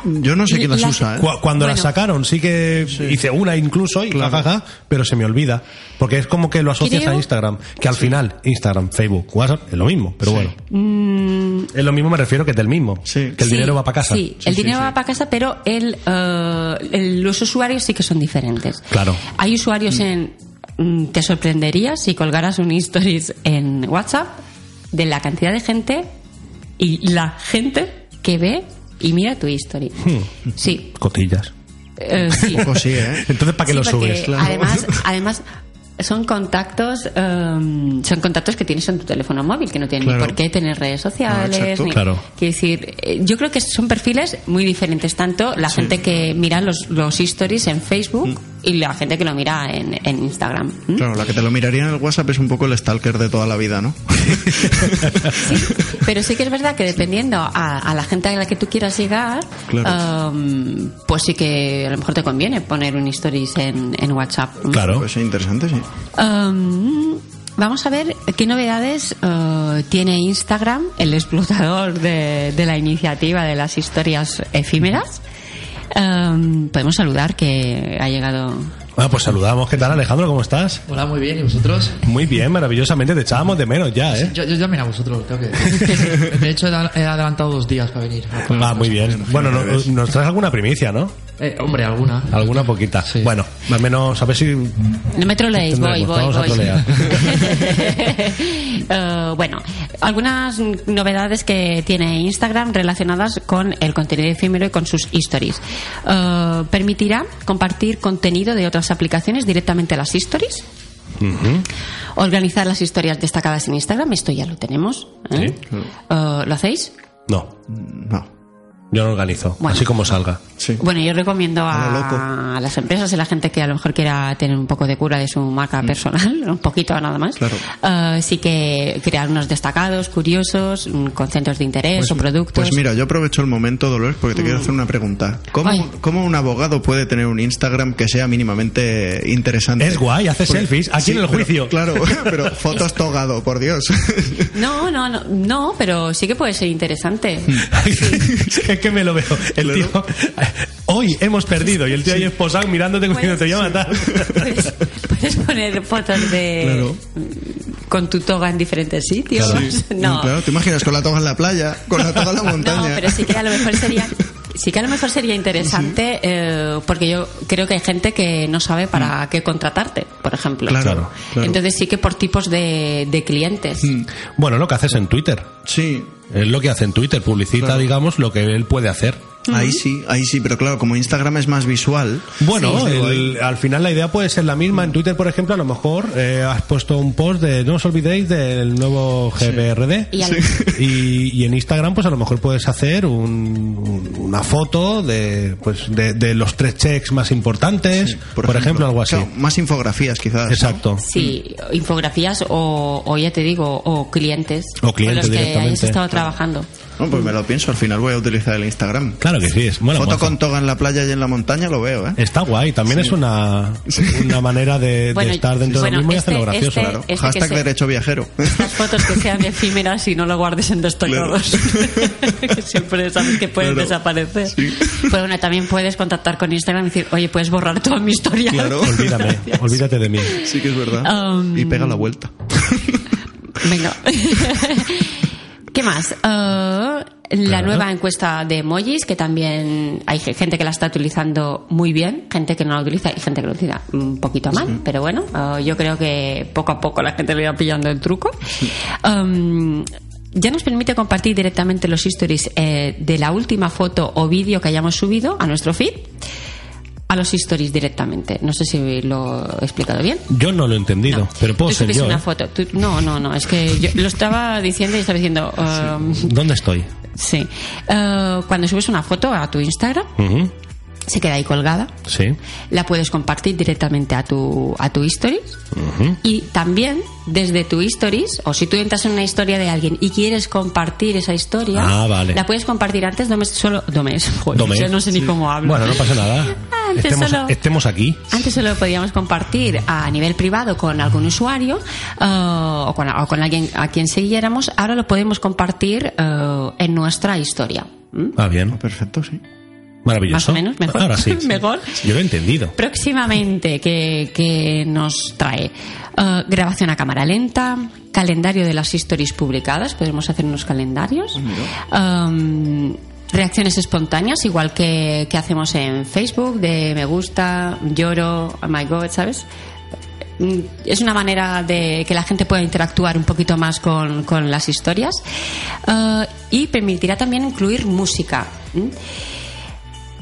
Yo no sé quién las Las- usa, ¿eh? Cu- Cuando Bueno. las sacaron, sí que hice una incluso, y Claro. jajaja, pero se me olvida. Porque es como que lo asocias Creo- a Instagram. Que al final, Instagram, Facebook, WhatsApp, es lo mismo. Pero bueno. Mm, Es lo mismo, me refiero que es del mismo. Sí. Que el sí, dinero va para casa. Sí, el sí, dinero sí. va para casa, pero el, uh, el- los usuarios sí que son diferentes. Claro. Hay usuarios en. mm, Te sorprendería si colgaras un stories en WhatsApp de la cantidad de gente y la gente que ve y mira tu history. Hmm. Sí. Cotillas. eh, sí. Poco sí, ¿eh? Entonces, ¿para qué Sí, lo subes? Claro. Además, además son contactos em, son contactos que tienes en tu teléfono móvil que no tienen Claro. ni por qué tener redes sociales Ah, exacto. ni- Claro. quiero decir eh, yo creo que son perfiles muy diferentes tanto la gente que mira los, los stories en Facebook Mm. y la gente que lo mira en, en Instagram. Claro, la que te lo miraría en el WhatsApp es un poco el stalker de toda la vida, ¿no? Pero sí que es verdad que dependiendo a, a la gente a la que tú quieras llegar, Claro. em, pues sí que a lo mejor te conviene poner un stories en, en WhatsApp. Claro. Pues es interesante, sí. Um, vamos a ver qué novedades uh, tiene Instagram, el explotador de, de la iniciativa de las historias efímeras. Um, podemos saludar que ha llegado. Ah, pues saludamos. ¿Qué tal, Alejandro? ¿Cómo estás? Hola, muy bien. ¿Y vosotros? Muy bien, maravillosamente. Te echábamos de menos ya, ¿eh? Yo, yo también a vosotros, tengo que decir. De hecho, he ad- he adelantado dos días para venir. Va, muy bien. Bueno, no- nos traes alguna primicia, ¿no? Eh, hombre, alguna. Alguna poquita. Sí. Bueno, al menos a ver si No me troleéis, voy, voy, vamos a voy. Uh, bueno, algunas novedades que tiene Instagram relacionadas con el contenido efímero y con sus stories. Uh, permitirá compartir contenido de otras aplicaciones directamente a las stories. Organizar las historias destacadas en Instagram, esto ya lo tenemos. ¿eh? Sí. Uh, ¿Lo hacéis? No, No. Yo no organizo. Bueno. Así como salga. Sí. Bueno, yo recomiendo A lo a, las empresas y a la gente que a lo mejor quiera tener un poco de cura de su marca personal, un poquito nada más. Mm. Claro. eh, sí que crear unos destacados, curiosos, mm, con centros de interés o productos. Pues mira, yo aprovecho el momento, Dolores, porque te quiero hacer una pregunta. ¿Cómo, cómo un abogado puede tener un Instagram que sea mínimamente interesante? Es guay, hace selfies. Aquí en el pero- juicio. claro, pero fotos togado, por Dios. No, no, no, no, pero sí que puede ser interesante. es que me lo veo. El tío. Hoy hemos perdido. Y el tío ahí esposado mirándote como diciendo, te voy a matar. Puedes, puedes poner fotos de Claro. con tu toga en diferentes sitios. No, Claro, te imaginas con la toga en la playa, con la toga en la montaña. No, pero sí que a lo mejor sería. Sí que a lo mejor sería interesante eh, porque yo creo que hay gente que no sabe para qué contratarte, por ejemplo. Mm. Claro, claro. Entonces sí que por tipos de, de clientes. Mm. Bueno, lo que haces en Twitter. Sí, Es lo que hace en Twitter. Publicita, Claro. digamos, lo que él puede hacer. Ahí sí, ahí sí, pero claro, como Instagram es más visual. Bueno, Sí. el- al final la idea puede ser la misma. En Twitter, por ejemplo, a lo mejor eh, has puesto un post de no os olvidéis del nuevo GBRD. Y al- Y, y en Instagram, pues a lo mejor puedes hacer un- un- una foto de, pues, de, de los tres checks más importantes, por, ejemplo, algo así. Claro, más infografías, quizás. ¿no? Exacto. Sí, infografías o, o ya te digo, o clientes. O clientes con los que directamente. hayas estado trabajando. No, pues me lo pienso, al final voy a utilizar el Instagram. Claro que sí, es buena Foto moza. con toga en la playa y en la montaña lo veo, ¿eh? Está guay, también es una, una manera de, de Bueno, estar dentro bueno, de lo mismo y este- hacerlo gracioso. este- claro. este que Hashtag derecho viajero. Estas fotos que sean efímeras y no lo guardes en destacados. que siempre sabes que pueden Claro. desaparecer. Pero bueno, también puedes contactar con Instagram y decir, oye, puedes borrar toda mi historia. Claro. Olvídame, olvídate de mí. Sí que es verdad. Um, y pega la vuelta. Venga. ¿Qué más? Uh, la nueva encuesta de emojis, que también hay gente que la está utilizando muy bien, gente que no la utiliza y gente que lo utiliza un poquito mal, pero bueno, uh, yo creo que poco a poco la gente le va pillando el truco. Um, ya nos permite compartir directamente los stories eh, de la última foto o vídeo que hayamos subido a nuestro feed a los stories directamente. No sé si lo he explicado bien. Yo no lo he entendido, pero puedo Tú ser yo. una ¿eh? foto. tú- no, no, no. Es que yo lo estaba diciendo y estaba diciendo. um, ¿Dónde estoy? sí. Eh, cuando subes una foto a tu Instagram, Ujú, se queda ahí colgada. Sí. La puedes compartir directamente a tu, a tu stories. Ujú. Y también desde tu stories, o si tú entras en una historia de alguien y quieres compartir esa historia, Ah, vale. la puedes compartir antes domes, solo domes. Joder, Domé. yo no sé ni cómo hablo. Bueno, no pasa nada. Antes Estemos, solo- estemos aquí. Antes solo podíamos compartir a nivel privado con algún usuario eh, o, con, o con alguien a quien siguiéramos. Ahora lo podemos compartir eh, en nuestra historia. ¿Mm? Ah, bien. Perfecto, sí. Maravilloso. Más o menos, mejor. Ahora sí. Mejor. Yo lo he entendido. Próximamente, que, que nos trae Eh, grabación a cámara lenta, calendario de las stories publicadas, podemos hacer unos calendarios. Um, reacciones espontáneas, igual que, que hacemos en Facebook, de me gusta, lloro, oh my god, ¿sabes? Mm, Es una manera de que la gente pueda interactuar un poquito más con, con las historias Eh, y permitirá también incluir música. ¿m?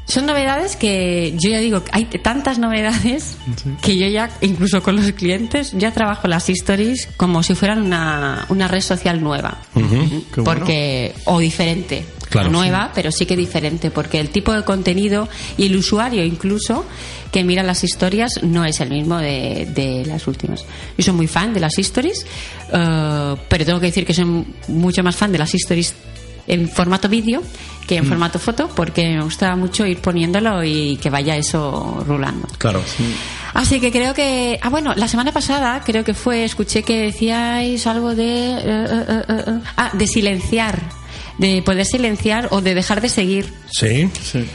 Son novedades que yo ya digo, hay tantas novedades que yo ya, incluso con los clientes, ya trabajo las stories como si fueran una, una red social nueva. Porque, o diferente. Claro. Nueva, pero sí que diferente, porque el tipo de contenido y el usuario incluso que mira las historias no es el mismo de, de las últimas. Yo soy muy fan de las stories, eh, pero tengo que decir que soy mucho más fan de las stories en formato vídeo que en formato foto, porque me gusta mucho ir poniéndolo y que vaya eso rulando. Claro. Así que creo que. Ah, bueno, la semana pasada creo que fue, escuché que decíais algo de. eh, eh, eh, ah, de silenciar. De poder silenciar o de dejar de seguir. Sí. Sí.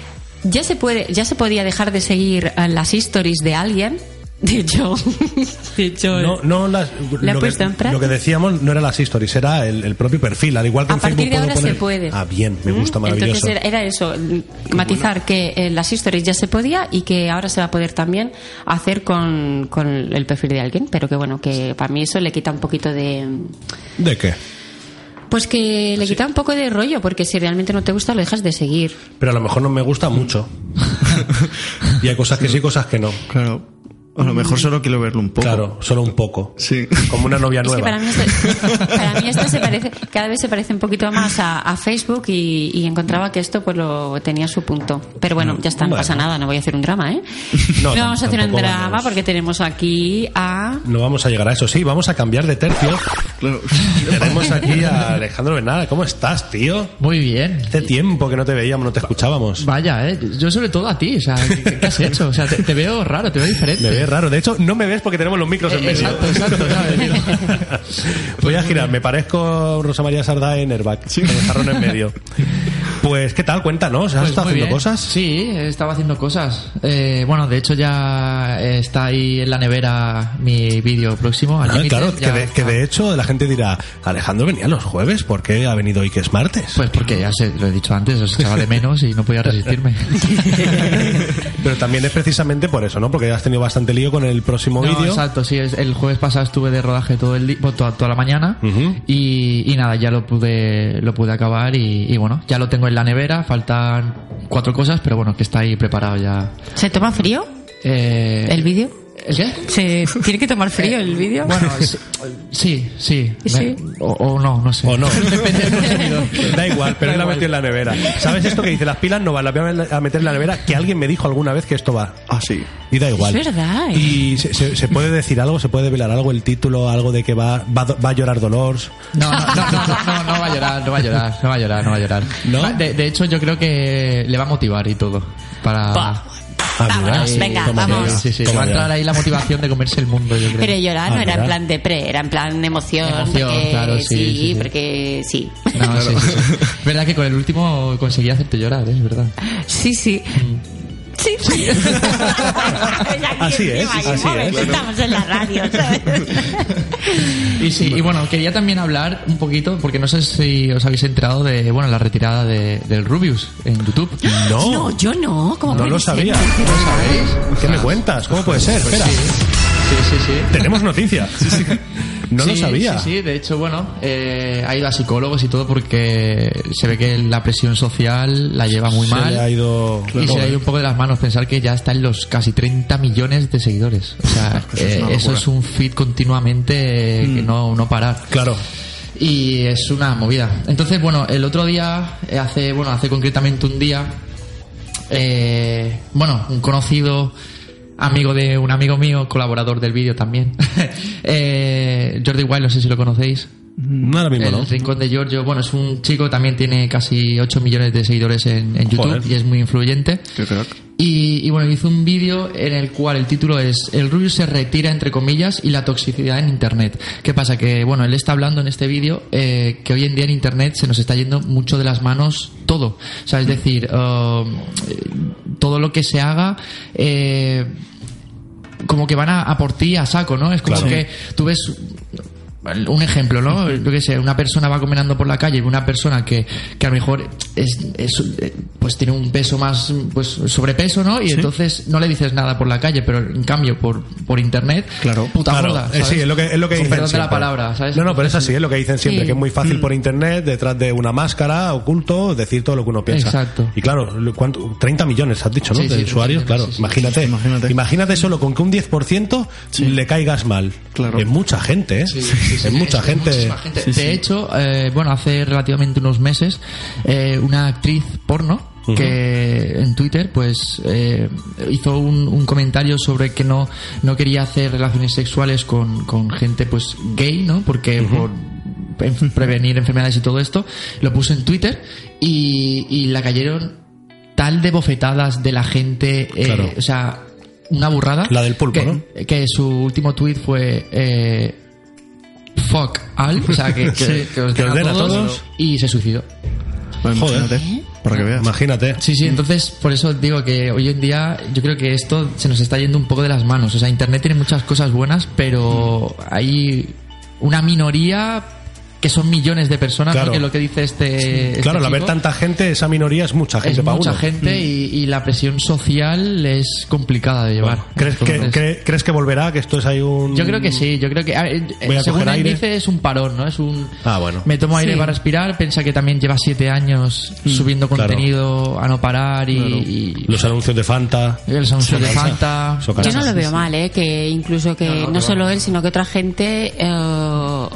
Ya se puede, ya se podía dejar de seguir las stories de alguien. De hecho, de hecho, No, no las, ¿La lo, en que, práctica? lo que decíamos no era las stories, era el, el propio perfil. Al igual que a en partir Facebook de ahora poner- se puede. Ah, bien, me ¿Mm? gusta, maravilloso. Entonces era, era eso, matizar que en las stories ya se podía y que ahora se va a poder también hacer con, con el perfil de alguien, pero que bueno, que para mí eso le quita un poquito de... ¿De qué? Pues que le quita un poco de rollo, porque si realmente no te gusta lo dejas de seguir. Pero a lo mejor no me gusta mucho. y hay cosas que sí, cosas que no. Claro. A lo mejor solo quiero verlo un poco. Claro, solo un poco. Sí. Como una novia Es que nueva. para mí esto, para mí esto se parece, cada vez se parece un poquito más a, a Facebook y, y encontraba que esto pues lo tenía su punto. Pero bueno, ya está, no Bueno. pasa nada, no voy a hacer un drama, ¿eh? No, vamos a hacer un drama vamos. porque tenemos aquí a... No vamos a llegar a eso, sí, vamos a cambiar de tercio. Claro. Tenemos aquí a Alejandro Bernal. ¿Cómo estás, tío? Muy bien. Hace tiempo que no te veíamos, no te escuchábamos. Vaya, eh. Yo sobre todo a ti. O sea, ¿qué, qué has hecho? O sea, te, te veo raro, te veo diferente. Me raro. De hecho, no me ves porque tenemos los micros en Eh, medio. Voy a girar, me parezco Rosa María Sardá en Airbag, con el jarrón en medio. Pues, ¿qué tal? Cuéntanos, ¿has Pues estado haciendo bien. cosas? Sí, estaba haciendo cosas. Eh, bueno, de hecho ya está ahí en la nevera mi vídeo próximo. al Ah, claro, que ya de, que está. de hecho la gente dirá, Alejandro venía los jueves, ¿por qué ha venido hoy que es martes? Pues porque ya sé, lo he dicho antes, os echaba de menos y no podía resistirme. Pero también es precisamente por eso, ¿no? Porque has tenido bastante lío con el próximo No, vídeo. exacto, sí, es- el jueves pasado estuve de rodaje todo el di- bueno, toda, toda la mañana y nada, ya lo pude lo pude acabar y, y bueno, ya lo tengo en la nevera, faltan cuatro cosas, pero bueno, que está ahí preparado ya. ¿Se toma frío Eh, el vídeo? ¿El qué? ¿Se tiene que tomar frío el vídeo? Bueno, es- sí, sí. Sí. O, o no, no sé. O no. Depende del consumidor. Da igual, pero Da él la metió en la nevera. ¿Sabes esto que dice? Las pilas no van, las voy a meter en la nevera. Que alguien me dijo alguna vez que esto va. Ah, sí. Y da igual. Es verdad. ¿eh? Y se, se- se puede decir algo, se puede velar algo, el título, algo de que va, va, va a llorar Dolores. No, no, no, no, no, no va a llorar, no va a llorar, no va a llorar, no va a llorar. ¿No? Va- De, de hecho, yo creo que le va a motivar y todo. Para. Pa. Ah. Vámonos, Ahí, venga, vamos. ya. Sí, sí, entrar ahí la motivación de comerse el mundo, yo creo. Pero llorar Ah, no era en plan de pre, era en plan emoción. Emoción, porque, claro, sí, sí, sí. porque sí. No, sí, sí, verdad que con el último conseguí hacerte llorar, ¿eh? es verdad. Sí, sí. Sí. Así es, así es. Estamos en la radio, ¿sabes? Y sí, y bueno, quería también hablar un poquito, porque no sé si os habéis enterado de, bueno, la retirada de, del Rubius en YouTube. No, No, yo no. ¿Cómo no lo sabía. ¿Lo sabéis? ¿Qué me cuentas? ¿Cómo puede ser? Espera. Sí, sí, sí. Tenemos noticias. No lo sabía. Sí, sí, de hecho, bueno, eh, ha ido a psicólogos y todo porque se ve que la presión social la lleva muy Se mal. le ha ido... y se le ha ido un poco de las manos pensar que ya está en los casi 30 millones de seguidores. O sea, Eso es eh, eso es un feed continuamente que no, no parar. Claro. Y es una movida. Entonces, bueno, el otro día, eh, hace, bueno, hace concretamente un día, eh, bueno, un conocido amigo de un amigo mío, colaborador del vídeo también, eh, Jordi Wild, no sé si lo conocéis. No, ahora mismo El no. Rincón de Giorgio, bueno, es un chico, también tiene casi 8 millones de seguidores en, en YouTube Joder. y es muy influyente. Qué crack. Y, y bueno, hizo un vídeo en el cual el título es El Rubius se retira, entre comillas, y la toxicidad en Internet. ¿Qué pasa? Que, bueno, él está hablando en este vídeo eh, que hoy en día en Internet se nos está yendo mucho de las manos todo. O sea, es decir, um, eh, todo lo que se haga... Eh, como que van a, a por ti a saco, ¿no? Es como Claro. que tú ves un ejemplo, ¿no? Yo que sé, una persona va caminando por la calle y una persona que, que a lo mejor es, es, eh, pues tiene un peso más pues sobrepeso, ¿no? Y entonces no le dices nada por la calle, pero en cambio por, por internet, Claro. puta Claro, eh, ¿sabes? sí, es lo que, es lo que dicen perdón de la siempre. palabra, ¿sabes? No, no, pero es así, es lo que dicen siempre, Sí. que es muy Mm. fácil por internet, detrás de una máscara, oculto, decir todo lo que uno piensa. Exacto. Y claro, ¿cuánto? 30 millones has dicho, ¿no? Sí, de usuarios, 30 claro. imagínate, imagínate. imagínate solo con que un 10% le caigas mal. Claro. Es mucha gente, ¿eh? Sí, sí, sí, es mucha es gente. de hecho, eh, bueno, hace relativamente unos meses, eh, una actriz porno que en Twitter pues eh, hizo un, un comentario sobre que no, no quería hacer relaciones sexuales con, con gente pues gay, ¿no? Porque por en- prevenir enfermedades y todo esto, lo puso en Twitter y, y la cayeron tal de bofetadas de la gente, eh, Claro. o sea, una burrada. La del pulpo, que, ¿no? Que su último tweet fue eh, fuck all, o sea, que, que, que os Que os den a a todos, todos. y se suicidó. Joder. imagínate, para que veas. Imagínate. Sí, sí, entonces por eso digo que hoy en día yo creo que esto se nos está yendo un poco de las manos. O sea, Internet tiene muchas cosas buenas, pero hay una minoría que son millones de personas, ¿no? Claro. que es lo que dice este. este Claro, al haber tanta gente, esa minoría es mucha gente es para mucha uno. gente y, y la presión social es complicada de llevar. ¿Crees que, Entonces, ¿Crees que volverá? ¿Que esto es ahí un...? Yo creo que sí, yo creo que. a Voy a según coger él aire. dice, es un parón, ¿no? Es un. Ah, bueno. Me tomo aire Sí. para respirar. Piensa que también lleva siete años subiendo claro. contenido a no parar y. y- Los anuncios de Fanta. los anuncios de. Fanta. Yo no lo veo mal, ¿eh? Que incluso que No, no, no, solo él, sino que otra gente eh,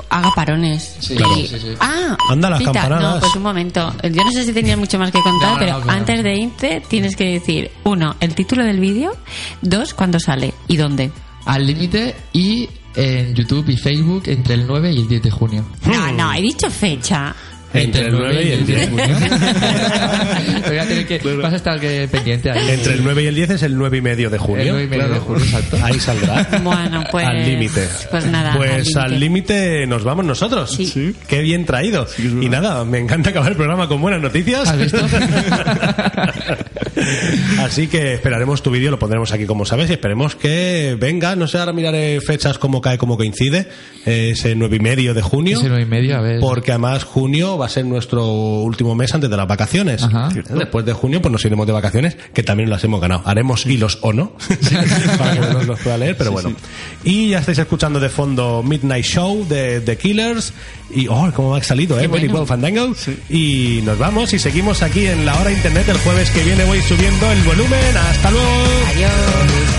haga parones. Sí, claro. sí, sí. Ah, Anda, las Tita, campanadas. No, pues un momento. Yo no sé si tenías mucho más que contar, no, pero no, claro. antes de irte tienes que decir, uno, el título del vídeo, dos, cuándo sale y dónde. Al límite y en YouTube y Facebook entre el 9 y el 10 de junio. No, no, he dicho fecha. Entre el 9 y el 10. Voy a tener que, vas a estar que pendiente ahí. Entre el 9 y el 10 es el 9 y medio de junio. El 9 y medio de junio, exacto. Ahí saldrá. Bueno, pues. al límite. Pues nada. Pues al límite nos vamos nosotros. Sí. Sí. Qué bien traído. y nada, me encanta acabar el programa con buenas noticias. ¿Has visto? Así que esperaremos tu vídeo, lo pondremos aquí como sabes y esperemos que venga. No sé, ahora miraré fechas cómo cae, cómo coincide. Ese 9 y medio de junio. Ese 9 y medio, a ver. Porque además junio va a ser nuestro último mes antes de las vacaciones. Ajá. Después de junio, pues nos iremos de vacaciones, que también las hemos ganado. Haremos hilos o no, para que no los pueda leer, pero bueno. Y ya estáis escuchando de fondo Midnight Show de The Killers. Y, oh, cómo ha salido, ¿eh? Very well, Fandango. Y nos vamos y seguimos aquí en la hora internet el jueves que viene. Voy subiendo el volumen. Hasta luego. Adiós.